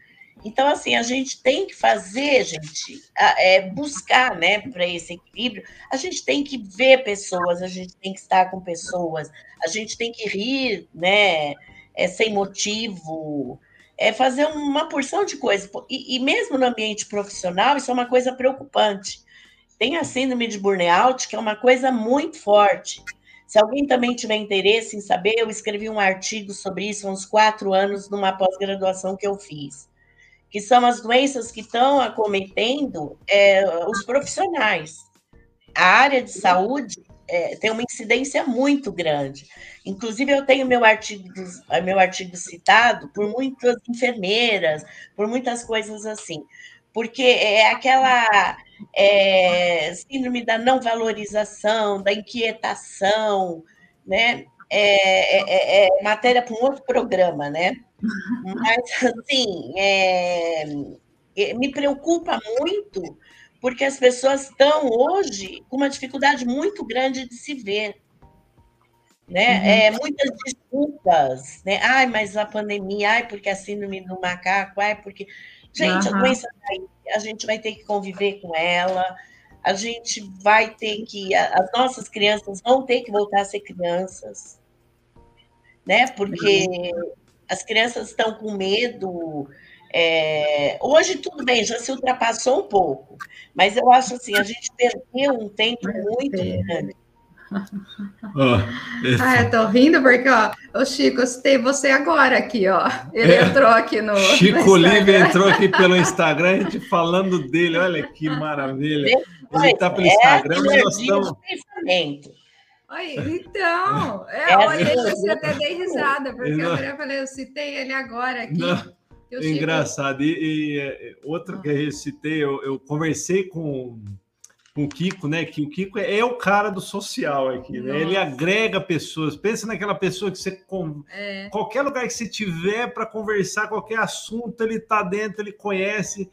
Então, assim, a gente tem que fazer, gente, é, buscar, né, para esse equilíbrio. A gente tem que ver pessoas, a gente tem que estar com pessoas, a gente tem que rir, né, é, sem motivo, é fazer uma porção de coisas. E, e, mesmo no ambiente profissional, isso é uma coisa preocupante. Tem a síndrome de burnout, que é uma coisa muito forte. Se alguém também tiver interesse em saber, eu escrevi um artigo sobre isso há uns quatro anos numa pós-graduação que eu fiz, que são as doenças que estão acometendo é, os profissionais. A área de saúde é, tem uma incidência muito grande. Inclusive, eu tenho meu artigo, meu artigo citado por muitas enfermeiras, por muitas coisas assim, porque é aquela é, síndrome da não valorização, da inquietação, né? É, é, é, é matéria para um outro programa, né? Mas, assim, é, me preocupa muito porque as pessoas estão hoje com uma dificuldade muito grande de se ver. Né? Uhum. É, muitas desculpas, né? Ai, mas a pandemia, ai, porque a síndrome do macaco, ai, porque. Gente, uhum. a doença tá aí, a gente vai ter que conviver com ela, a gente vai ter que. As nossas crianças vão ter que voltar a ser crianças, né? Porque uhum. as crianças estão com medo é, hoje tudo bem, já se ultrapassou um pouco, mas eu acho assim, a gente perdeu um tempo muito grande. Oh, <laughs> esse... Ah, eu tô rindo porque, ó, o Chico, eu citei você agora aqui, ó. Ele é, entrou aqui no. Chico Olive entrou aqui pelo Instagram, a gente <laughs> falando dele, olha que maravilha. Depois, Ele tá pelo é Instagram, mas nós estamos. Oi, então, é, é olha, eu até dei risada, porque eu, eu falei, eu citei ele agora aqui. Não. Eu Engraçado. E, e, é, outro que eu citei, eu, eu conversei com, com o Kiko, né? Que o Kiko é, é o cara do social aqui, né? Ele agrega pessoas. Pensa naquela pessoa que você. É. Qualquer lugar que você tiver para conversar, qualquer assunto, ele tá dentro, ele conhece.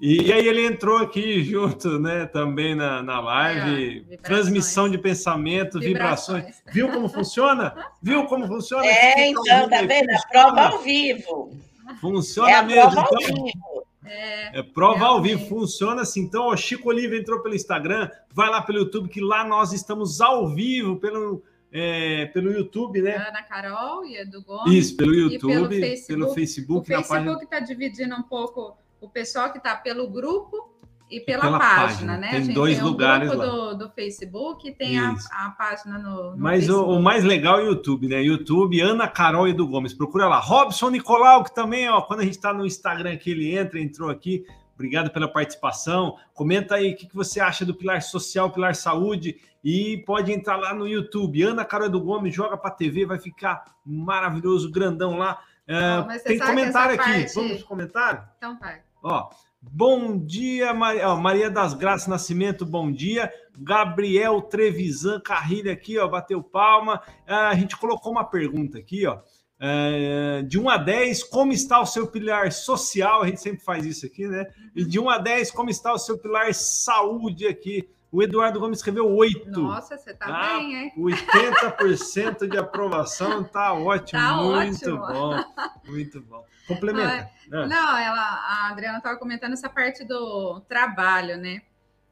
E, e, aí ele entrou aqui junto, né, também na, na live, é, transmissão de pensamento, vibrações. vibrações. Viu como funciona? Viu como funciona? É, então, tá vendo? A prova ao vivo. Funciona é mesmo. Então, é, é, prova ao vivo, funciona assim. Então, o Chico Oliva entrou pelo Instagram, vai lá pelo YouTube, que lá nós estamos ao vivo pelo, é, pelo YouTube, né? Ana Carol e Edu Gomes. Isso, pelo YouTube, pelo Facebook. Pelo Facebook, o Facebook está página... dividindo um pouco o pessoal que está pelo grupo e pela, pela página, página, né? Tem dois tem lugares grupo lá. Do, do Facebook tem a, a, página no, no Mas o, o, mais legal é o YouTube, né? YouTube, Ana Carol e do Gomes. Procura lá. Robson Nicolau, que também, ó, quando a gente está no Instagram aqui, ele entra, entrou aqui. Obrigado pela participação. Comenta aí o que, que você acha do Pilar Social, Pilar Saúde. E pode entrar lá no YouTube. Ana Carol do Gomes, joga para TV, vai ficar maravilhoso, grandão lá. Uh, tem comentário aqui. Parte... Vamos comentar? Então vai. Ó, Bom dia, Maria, ó, Maria das Graças Nascimento, bom dia. Gabriel Trevisan Carrilha aqui, ó, bateu palma. Ah, a gente colocou uma pergunta aqui, ó. É, de 1 a 10, como está o seu pilar social? A gente sempre faz isso aqui, né? E de 1 a 10, como está o seu pilar saúde aqui? O Eduardo Gomes escreveu 8. Nossa, você tá ah, bem, hein? 80% de aprovação, tá <laughs> ótimo, tá muito ótimo. bom. Muito bom. Complementa. Ah, não, ela, a Adriana estava comentando essa parte do trabalho, né?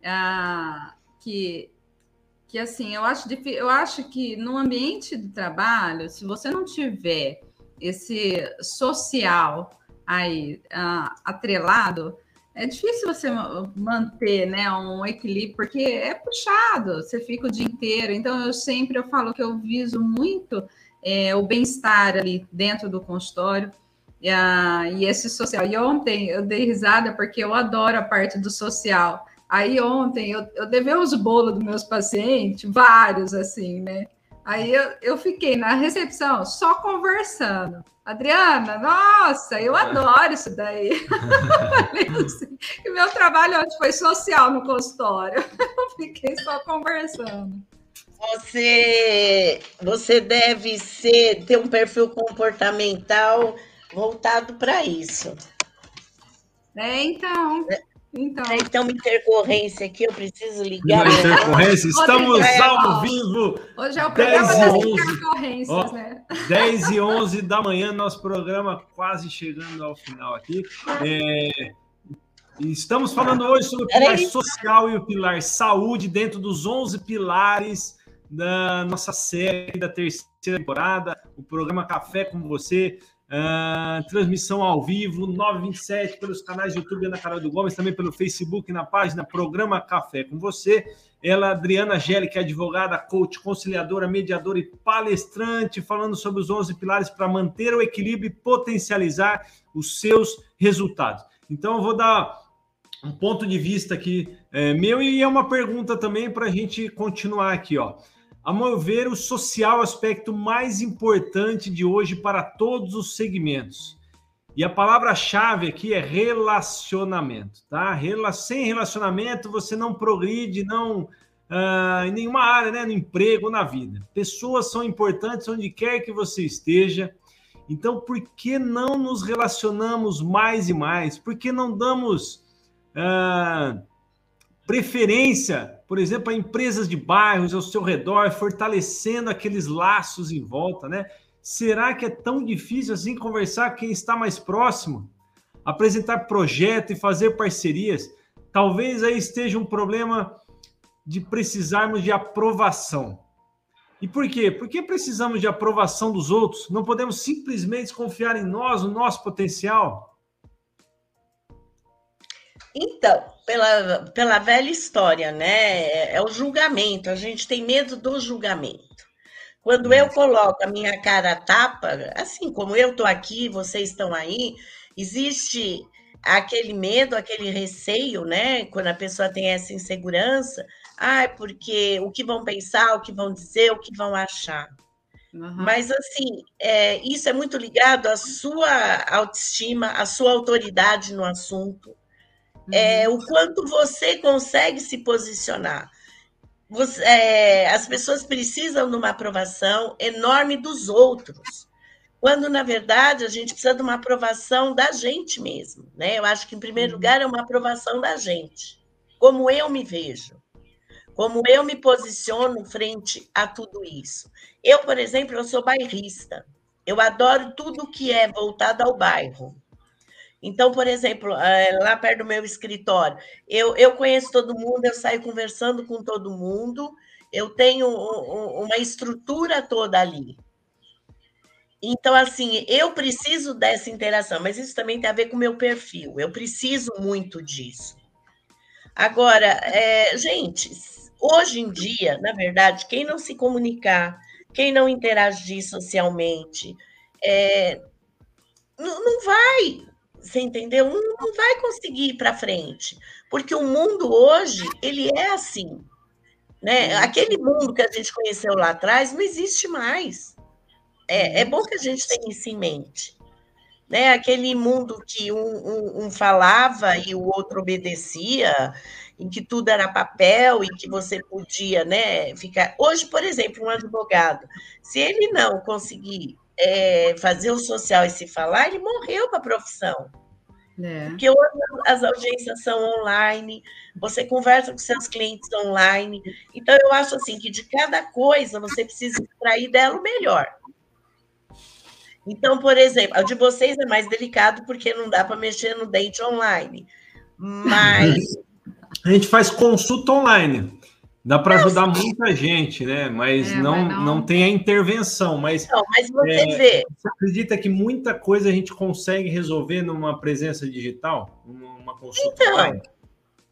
Ah, que, que assim, eu acho, eu acho que no ambiente de trabalho, se você não tiver esse social aí ah, atrelado, é difícil você manter né, um equilíbrio, porque é puxado, você fica o dia inteiro. Então, eu sempre eu falo que eu viso muito é, o bem-estar ali dentro do consultório e, a, e esse social. E ontem eu dei risada porque eu adoro a parte do social. Aí ontem eu, eu levei os bolos dos meus pacientes, vários assim, né? Aí eu, eu fiquei na recepção só conversando. Adriana, nossa, eu adoro isso daí. <laughs> assim, meu trabalho hoje foi social no consultório. <laughs> Eu fiquei só conversando. Você, você deve ser, ter um perfil comportamental voltado para isso. É, então. É, então. Aí tem uma intercorrência aqui, eu preciso ligar. Uma intercorrência, estamos é, ao vivo. Hoje é o programa 10 das intercorrências, ó, né? 10 e 11 da manhã, nosso programa quase chegando ao final aqui. É, estamos falando hoje sobre o pilar social e o pilar saúde, dentro dos 11 pilares da nossa série da terceira temporada, o programa Café com Você. Uh, transmissão ao vivo, 927, pelos canais do YouTube Ana Carol do Gomes, também pelo Facebook, na página Programa Café com Você. Ela, Adriana Gelli, que é advogada, coach, conciliadora, mediadora e palestrante, falando sobre os 11 pilares para manter o equilíbrio e potencializar os seus resultados. Então, eu vou dar um ponto de vista aqui é, meu e é uma pergunta também para a gente continuar aqui, ó. A meu ver, o social aspecto mais importante de hoje para todos os segmentos. E a palavra-chave aqui é relacionamento, tá? Sem relacionamento você não progride, não uh, em nenhuma área, né? No emprego, na vida. Pessoas são importantes onde quer que você esteja. Então, por que não nos relacionamos mais e mais? Por que não damos uh, preferência, por exemplo, a empresas de bairros ao seu redor, fortalecendo aqueles laços em volta, né? Será que é tão difícil assim conversar com quem está mais próximo? Apresentar projeto e fazer parcerias? Talvez aí esteja um problema de precisarmos de aprovação. E por quê? Porque precisamos de aprovação dos outros. Não podemos simplesmente confiar em nós, no nosso potencial. Então, pela, pela velha história, né? É, é o julgamento, a gente tem medo do julgamento. Quando eu coloco a minha cara a tapa, assim como eu estou aqui, vocês estão aí, existe aquele medo, aquele receio, né? Quando a pessoa tem essa insegurança, ah, porque o que vão pensar, o que vão dizer, o que vão achar. Uhum. Mas, assim, é, isso é muito ligado à sua autoestima, à sua autoridade no assunto, é, o quanto você consegue se posicionar. Você, é, as pessoas precisam de uma aprovação enorme dos outros, quando na verdade a gente precisa de uma aprovação da gente mesmo, né? Eu acho que em primeiro uhum. lugar é uma aprovação da gente, como eu me vejo, como eu me posiciono frente a tudo isso. Eu, por exemplo, eu sou bairrista. Eu adoro tudo que é voltado ao bairro. Então, por exemplo, eh, lá perto do meu escritório, eu, eu conheço todo mundo, eu saio conversando com todo mundo, eu tenho uma estrutura toda ali. Então, assim, eu preciso dessa interação, mas isso também tem a ver com o meu perfil, eu preciso muito disso. Agora, é, gente, hoje em dia, na verdade, quem não se comunicar, quem não interagir socialmente, é, não, não vai, você entendeu? Não, não vai conseguir ir para frente, porque o mundo hoje ele é assim, né? Aquele mundo que a gente conheceu lá atrás não existe mais. É, é bom que a gente tenha isso em mente, né? Aquele mundo que um, um, um falava e o outro obedecia, em que tudo era papel e que você podia, né? Ficar. Hoje, por exemplo, um advogado, se ele não conseguir é, fazer o social e se falar, ele morreu para a profissão. É. Porque hoje as audiências são online, você conversa com seus clientes online. Então, eu acho assim que de cada coisa você precisa extrair dela o melhor. Então, por exemplo, o de vocês é mais delicado porque não dá para mexer no dente online. <laughs> Mas. A gente faz consulta online. Dá para ajudar muita gente, né? Mas, é, não, não, não tem a intervenção. Mas, não, mas você é, vê. Você acredita que muita coisa a gente consegue resolver numa presença digital? Numa consulta então?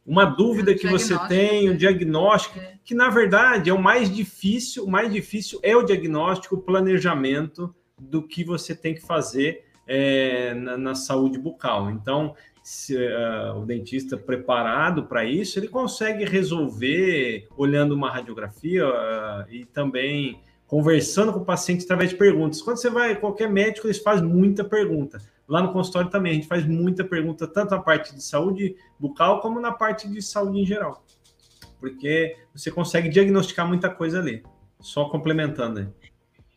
Uma dúvida que você tem, o né? diagnóstico, é. que na verdade é o mais difícil, o mais difícil é o diagnóstico, o planejamento do que você tem que fazer é, na, na, saúde bucal. Então, se, uh, o dentista preparado para isso, ele consegue resolver olhando uma radiografia uh, e também conversando com o paciente através de perguntas. Quando você vai, qualquer médico, eles fazem muita pergunta. Lá no consultório também, a gente faz muita pergunta, tanto na parte de saúde bucal como na parte de saúde em geral. Porque você consegue diagnosticar muita coisa ali, só complementando aí.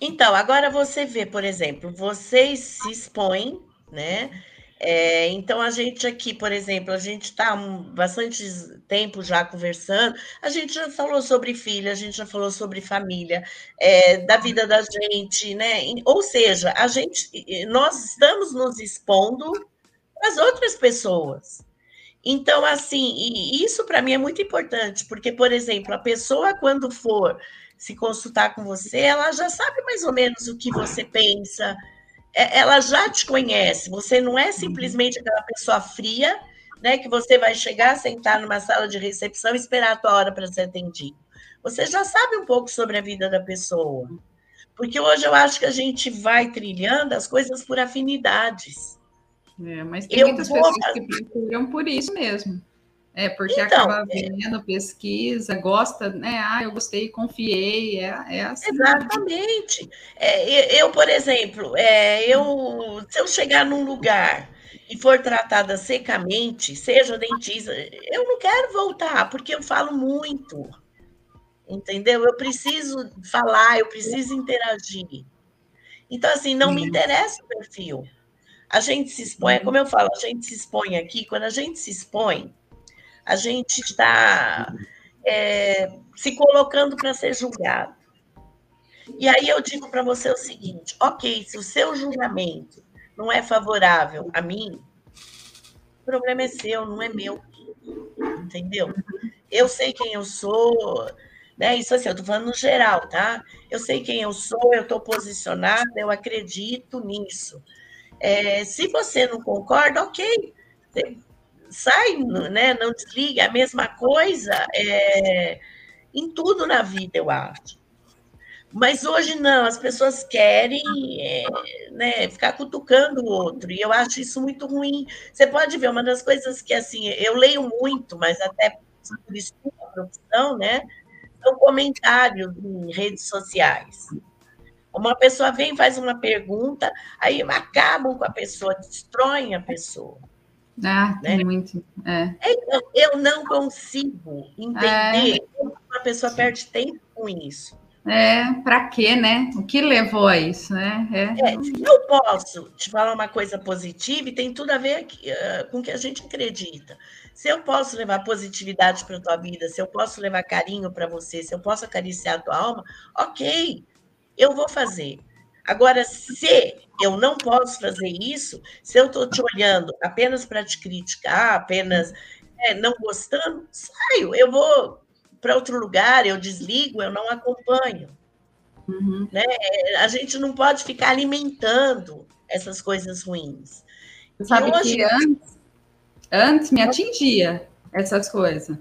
Então, agora você vê, por exemplo, vocês se expõem, né? É, então, a gente aqui, por exemplo, a gente está bastante tempo já conversando, a gente já falou sobre filha, a gente já falou sobre família, é, da vida da gente, né? Ou seja, a gente, nós estamos nos expondo às outras pessoas. Então, assim, isso para mim é muito importante, porque, por exemplo, a pessoa, quando for se consultar com você, ela já sabe mais ou menos o que você pensa, ela já te conhece, você não é uhum. simplesmente aquela pessoa fria, né, que você vai chegar, sentar numa sala de recepção e esperar a tua hora para ser atendido. Você já sabe um pouco sobre a vida da pessoa. Porque hoje eu acho que a gente vai trilhando as coisas por afinidades. É, mas tem eu muitas pessoas que procuram por isso mesmo. É, porque então, acaba é. vendo, pesquisa, gosta, né? Ah, eu gostei, confiei, é, é assim. Exatamente. É, eu, por exemplo, é, eu, se eu chegar num lugar e for tratada secamente, seja dentista, eu não quero voltar, porque eu falo muito. Entendeu? Eu preciso falar, eu preciso interagir. Então, assim, não me interessa o perfil. A gente se expõe, é como eu falo, a gente se expõe aqui, quando a gente se expõe, a gente está é, se colocando para ser julgado. E aí eu digo para você o seguinte: ok, se o seu julgamento não é favorável a mim, o problema é seu, não é meu. Entendeu? Eu sei quem eu sou, né? Isso assim, eu estou falando no geral, tá? Eu sei quem eu sou, eu estou posicionada, eu acredito nisso. É, se você não concorda, ok sai, né, não desliga, a mesma coisa é, em tudo na vida, eu acho. Mas hoje não, as pessoas querem é, né, ficar cutucando o outro, e eu acho isso muito ruim. Você pode ver, uma das coisas que, assim, eu leio muito, mas até por estudo a profissão, né, são comentários em redes sociais. Uma pessoa vem, faz uma pergunta, aí acabam com a pessoa, destroem a pessoa. Ah, né? muito. É. Eu, eu não consigo entender é. como uma pessoa perde tempo com isso. É, para quê, né? O que levou a isso, né? É. é eu posso te falar uma coisa positiva e tem tudo a ver uh, com o que a gente acredita. Se eu posso levar positividade para a tua vida, se eu posso levar carinho para você, se eu posso acariciar a tua alma, ok, eu vou fazer. Agora, se eu não posso fazer isso, se eu estou te olhando apenas para te criticar, apenas é, não gostando, saio, eu vou para outro lugar, eu desligo, eu não acompanho. Uhum. Né? A gente não pode ficar alimentando essas coisas ruins. Sabe hoje... que antes, antes me atingia essas coisas.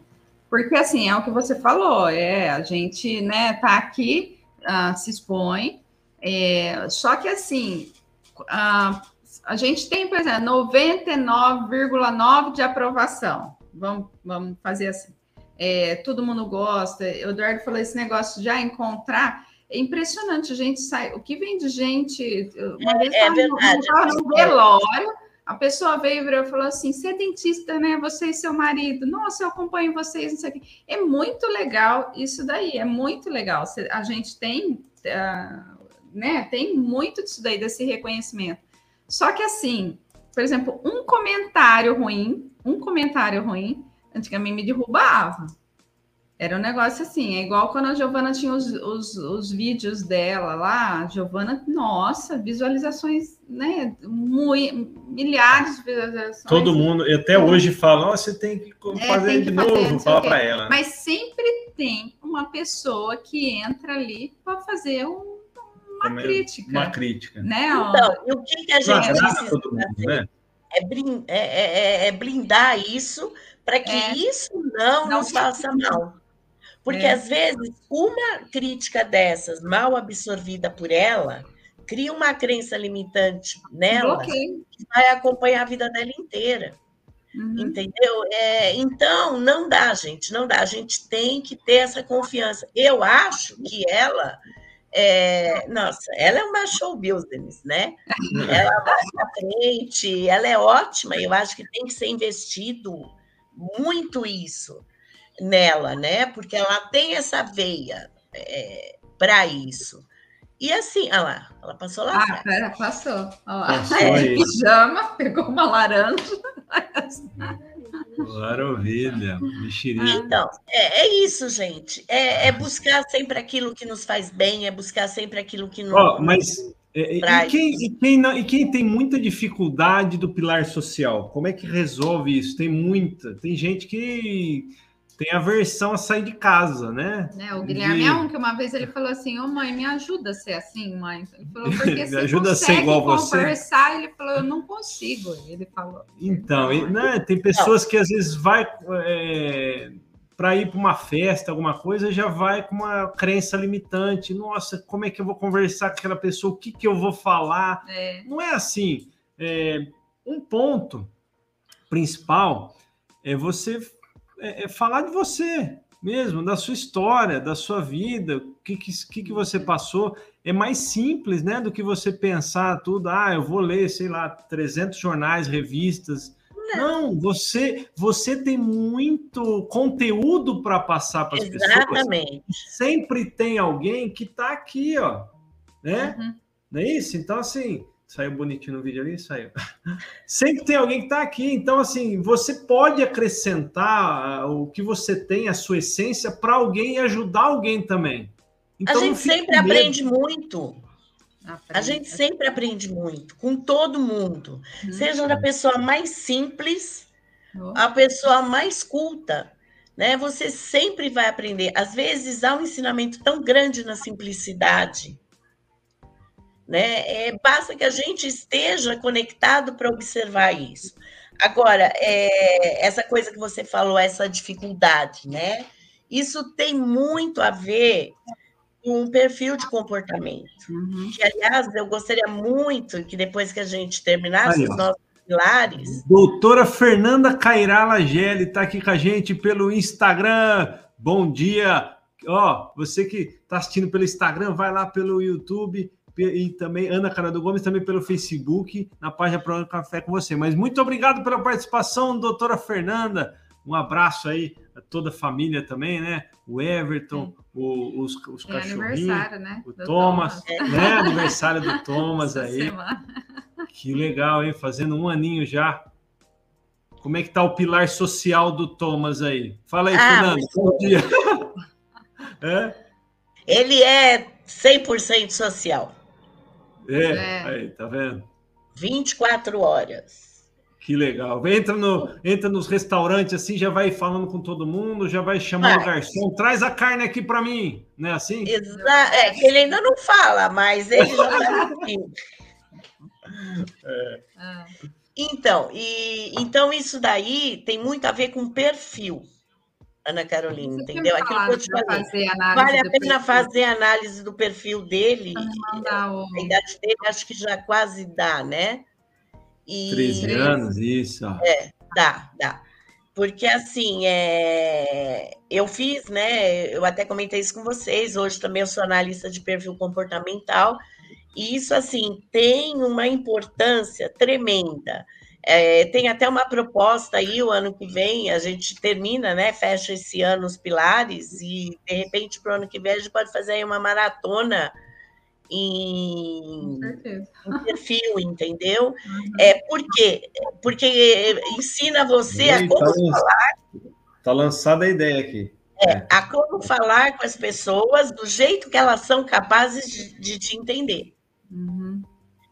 Porque assim, é o que você falou, é, a gente, né, tá aqui, uh, se expõe, é, só que assim, a, a gente tem, por exemplo, 99,9% de aprovação. Vamos, vamos fazer assim. É, todo mundo gosta. O Eduardo falou esse negócio de já encontrar. É impressionante, a gente sai. O que vem de gente. Uma é, vez é, verdade. No, no velório, a pessoa veio e falou assim: você é dentista, né? Você e seu marido. Nossa, eu acompanho vocês, não sei o quê. É muito legal isso daí, é muito legal. A gente tem. Uh, né? Tem muito disso daí, desse reconhecimento. Só que assim, por exemplo, um comentário ruim, um comentário ruim, antigamente me derrubava. Era um negócio assim, é igual quando a Giovana tinha os, os, os vídeos dela lá, a Giovana, nossa, visualizações, né? Muito, milhares de visualizações. Todo mundo, até hoje fala, oh, você tem que é, fazer é, tem que de fazer, novo, fala para ela. Mas sempre tem uma pessoa que entra ali para fazer um, uma Como crítica. Uma crítica. Né? Então, e o que, que a gente precisa mundo, né? é, é, é, é, blindar isso para que é. isso não, não nos faça mal. Porque é. às vezes uma crítica dessas, mal absorvida por ela, cria uma crença limitante nela que vai acompanhar a vida dela inteira. Uhum. Entendeu? É, então, não dá, gente, não dá. A gente tem que ter essa confiança. Eu acho que ela. É, nossa, ela é uma show business, né? <laughs> Ela vai para frente, ela é ótima. Eu acho que tem que ser investido muito isso nela, né? Porque ela tem essa veia é, para isso. E assim, olha lá, ela passou lá. Ah, pera, passou. Olha lá. Passou <laughs> é, pijama, pegou uma laranja. <laughs> Maravilha, mexerica. Então, é, é, isso, gente. É, é, buscar sempre aquilo que nos faz bem, é buscar sempre aquilo que nos. Oh, mas é, e, quem, e, quem não, e quem tem muita dificuldade do pilar social, como é que resolve isso? Tem muita. Tem gente que tem aversão a sair de casa, né? É, o Guilherme é um que uma vez ele falou assim: Ô oh, mãe, me ajuda a ser assim, mãe. Ele falou, porque <laughs> me ajuda a ser igual conversar, você. ele falou, eu não consigo. Ele falou. Então, e, né, tem pessoas que às vezes vai é, para ir para uma festa, alguma coisa, já vai com uma crença limitante. Nossa, como é que eu vou conversar com aquela pessoa? O que, que eu vou falar? É. Não é assim. É, um ponto principal é você é, é falar de você mesmo, da sua história, da sua vida, o que, que, que você passou. É mais simples, né, do que você pensar tudo. Ah, eu vou ler, sei lá, 300 jornais, revistas. Não, Não você você tem muito conteúdo para passar para as pessoas. Exatamente. Sempre tem alguém que está aqui, ó, né? Uhum. Não é isso? Então, assim, Saiu bonitinho no vídeo ali? Saiu. <laughs> Sempre tem alguém que está aqui. Então, assim, você pode acrescentar ah, o que você tem, a sua essência, para alguém e ajudar alguém também. Então, a gente sempre aprende muito. Aprende. A gente sempre aprende muito, com todo mundo. Hum. Seja da pessoa mais simples, oh. a pessoa mais culta. Né? Você sempre vai aprender. Às vezes há um ensinamento tão grande na simplicidade né? É, basta que a gente esteja conectado para observar isso. Agora, é, essa coisa que você falou, essa dificuldade, né? Isso tem muito a ver com um perfil de comportamento. Uhum. Que, aliás, eu gostaria muito que depois que a gente terminasse Aí, os nossos pilares. Doutora Fernanda Cairala Gelli está aqui com a gente pelo Instagram. Bom dia. Ó, você que está assistindo pelo Instagram, vai lá pelo YouTube e também Ana Carado Gomes, também pelo Facebook, na página Programa Café com você. Mas muito obrigado pela participação, doutora Fernanda. Um abraço aí a toda a família também, né? O Everton, o, os, os é cachorrinhos, né? o Thomas, Thomas, né? Aniversário do Thomas aí. Semana. Que legal, hein? Fazendo um aninho já. Como é que tá o pilar social do Thomas aí? Fala aí, ah, Fernanda. Bom dia. <laughs> é? Ele é 100% social. É, é, aí, tá vendo? 24 horas. Que legal. Entra, no, entra nos restaurantes assim, já vai falando com todo mundo, já vai chamando o garçom, traz a carne aqui para mim, não é assim? Exa é, ele ainda não fala, mas ele já está <laughs> aqui. É. Ah. Então, e, então isso daí tem muito a ver com perfil. Ana Carolina, Você entendeu? Aquilo que eu te falei. Vale a pena perfil. fazer análise do perfil dele. A idade dele acho que já quase dá, né? E... 13 anos, isso. É, dá, dá. Porque assim, é... eu fiz, né? Eu até comentei isso com vocês. Hoje também eu sou analista de perfil comportamental. E isso, assim, tem uma importância tremenda. É, tem até uma proposta aí, o ano que vem, a gente termina, né? Fecha esse ano os pilares, e de repente, para o ano que vem, a gente pode fazer aí uma maratona em, em perfil, entendeu? Uhum. É, por quê? Porque ensina você a como tá falar. Está lançada a ideia aqui. É, a como falar com as pessoas do jeito que elas são capazes de, de te entender. Uhum.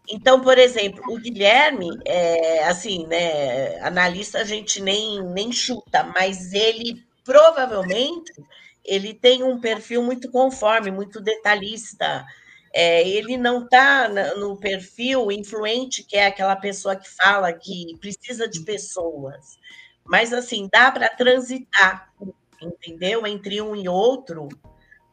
Então, por exemplo, o Guilherme, é, assim, né, analista a gente nem, nem chuta, mas ele provavelmente ele tem um perfil muito conforme, muito detalhista. É, ele não está no perfil influente, que é aquela pessoa que fala que precisa de pessoas. Mas, assim, dá para transitar, entendeu? Entre um e outro,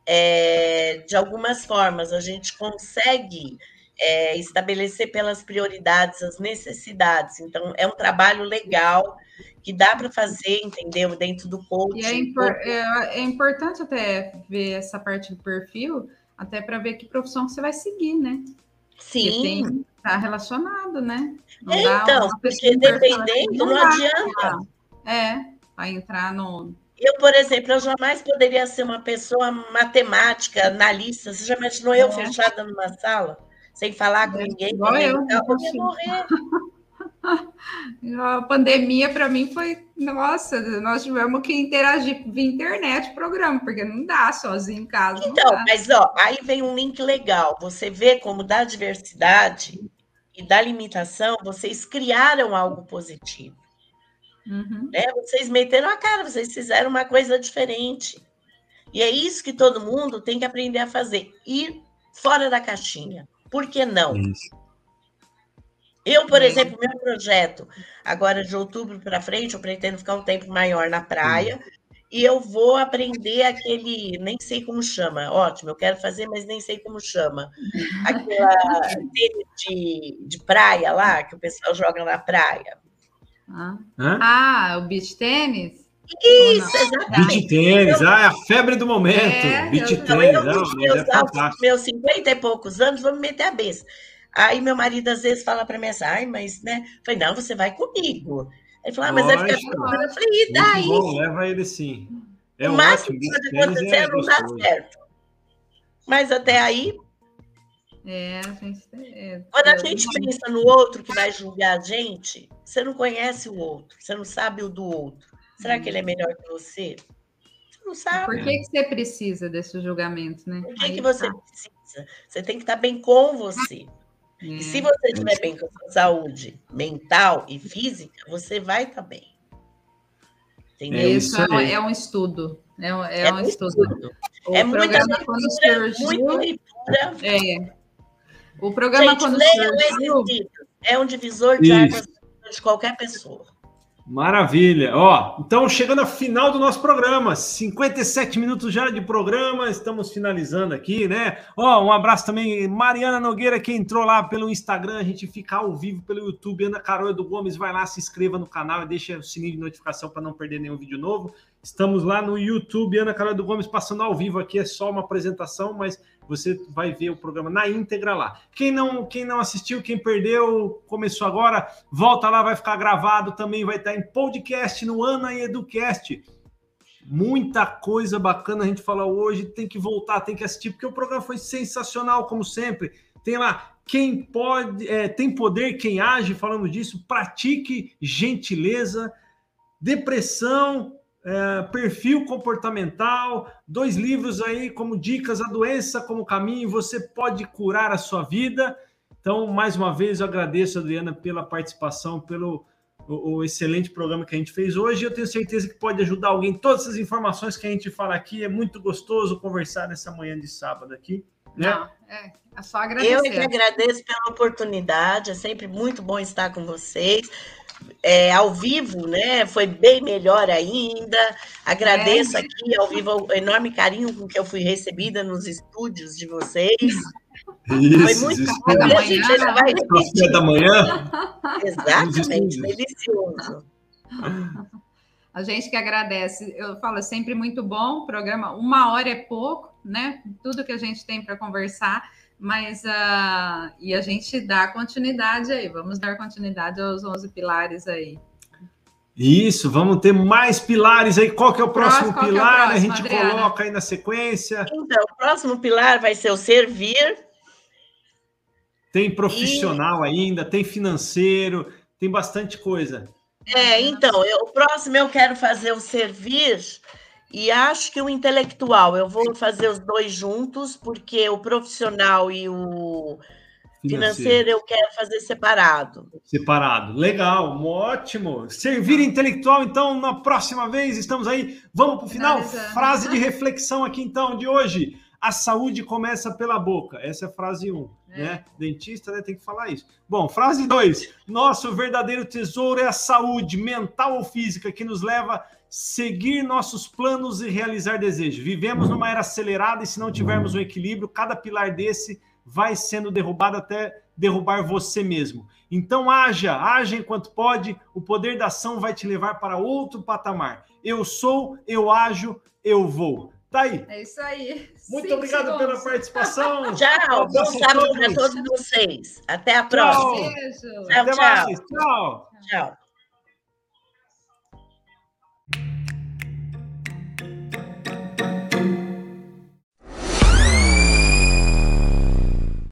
é, de algumas formas. A gente consegue é, estabelecer pelas prioridades as necessidades. Então, é um trabalho legal que dá para fazer, entendeu? Dentro do coaching. E é, impor é, é, importante até ver essa parte do perfil, até para ver que profissão você vai seguir, né? Sim. Está relacionado, né? Não então, porque dependendo, não, não adianta. É, vai entrar no. Eu, por exemplo, eu jamais poderia ser uma pessoa matemática, analista. Você já imaginou é. eu fechada numa sala? Sem falar com ninguém. Igual eu, eu ia morrer. <laughs> A pandemia para mim foi, nossa, nós tivemos que interagir via internet programa, porque não dá sozinho em casa. Então, mas ó, aí vem um link legal. Você vê como da diversidade e da limitação, vocês criaram algo positivo. Uhum. Né? Vocês meteram a cara, vocês fizeram uma coisa diferente. E é isso que todo mundo tem que aprender a fazer. Ir fora da caixinha. Por que não? Isso. Eu, por exemplo, meu projeto, agora de outubro para frente, eu pretendo ficar um tempo maior na praia e eu vou aprender aquele, nem sei como chama, ótimo, eu quero fazer, mas nem sei como chama. <laughs> Aquela de, de praia lá, que o pessoal joga na praia. Ah, ah o beach tênis? Isso, exatamente. Beach tênis, ah, é a febre do momento. É, beach tênis, não, meus, é meus 50 e poucos anos, vou me meter a besta. Aí meu marido às vezes fala para mim assim, ai, mas né? Eu falei, não, você vai comigo. Ele falou, ah, mas vai ficar com Eu falei, e daí? Bom, leva ele sim. É o máximo que pode acontecer é não dá certo. Mas até aí. É, a gente. É, Quando a gente pensa no outro que vai julgar a gente, você não conhece o outro, você não sabe o do outro. Será que ele é melhor que você? Você não sabe. Por que, que você precisa desse julgamento, né? Por que, que você tá. precisa? Você tem que estar bem com você. É. E se você estiver bem com a sua saúde mental e física, você vai estar bem. Entendeu? É isso é, é, um estudo. É, um, é, é um estudo. estudo. O é programa muita quando surgiu. Leitura. É. O programa Gente, quando surgiu. É um divisor de águas de qualquer pessoa. Maravilha. Ó, então chegando ao final do nosso programa, 57 minutos já de programa, estamos finalizando aqui, né? Ó, um abraço também Mariana Nogueira que entrou lá pelo Instagram, a gente fica ao vivo pelo YouTube, Ana Carol do Gomes, vai lá, se inscreva no canal e deixa o sininho de notificação para não perder nenhum vídeo novo. Estamos lá no YouTube, Ana Carol do Gomes passando ao vivo aqui, é só uma apresentação, mas você vai ver o programa na íntegra lá. Quem não, quem não assistiu, quem perdeu, começou agora, volta lá, vai ficar gravado, também vai estar em podcast no Ana e Educast. Muita coisa bacana a gente falou hoje, tem que voltar, tem que assistir, porque o programa foi sensacional, como sempre. Tem lá quem pode, é, tem poder, quem age, falamos disso, pratique gentileza, depressão, é, perfil comportamental, dois livros aí como dicas, a doença como caminho, você pode curar a sua vida. Então, mais uma vez, eu agradeço, Adriana, pela participação, pelo o, o, excelente programa que a gente fez hoje. Eu tenho certeza que pode ajudar alguém. Todas essas informações que a gente fala aqui, é muito gostoso conversar nessa manhã de sábado aqui. Né? Não, é, é só agradecer. Eu que agradeço pela oportunidade, é sempre muito bom estar com vocês é, ao vivo, né? Foi bem melhor ainda. Agradeço é. aqui ao vivo o enorme carinho com que eu fui recebida nos estúdios de vocês. Isso, Foi muito bom. A gente ainda vai repetir. da manhã? Exatamente, delicioso. A gente que agradece. Eu falo, é sempre muito bom o programa. Uma hora é pouco, né? Tudo que a gente tem para conversar mas uh, e a gente dá continuidade aí, vamos dar continuidade aos 11 pilares aí. Isso, vamos ter mais pilares aí. Qual que é o próximo, pilar? É o próximo, a gente Adriana? coloca aí na sequência. Então, o próximo pilar vai ser o servir. Tem profissional e... ainda, tem financeiro, tem bastante coisa. É, então, eu, o próximo eu quero fazer o servir E acho que o intelectual, eu vou fazer os dois juntos, porque o profissional e o financeiro, financeiro eu quero fazer separado. Separado. Legal, ótimo. Servir intelectual, então, na próxima vez, estamos aí. Vamos para o final. Frase de reflexão aqui, então, de hoje. A saúde começa pela boca. Essa é a frase 1. Um, é. Né? Dentista né, tem que falar isso. Bom, frase 2. Nosso verdadeiro tesouro é a saúde, mental ou física, que nos leva seguir nossos planos e realizar desejos. Vivemos numa era acelerada e se não tivermos um equilíbrio, cada pilar desse vai sendo derrubado até derrubar você mesmo. Então haja, haja enquanto pode, o poder da ação vai te levar para outro patamar. Eu sou, eu ajo, eu vou. Tá aí. É isso aí. Muito Cinco obrigado segundos. pela participação. Tchau. Bom sábado para todos vocês. Até a próxima. Tchau. Beijo. Tchau, Até tchau. Mais. Tchau. Tchau.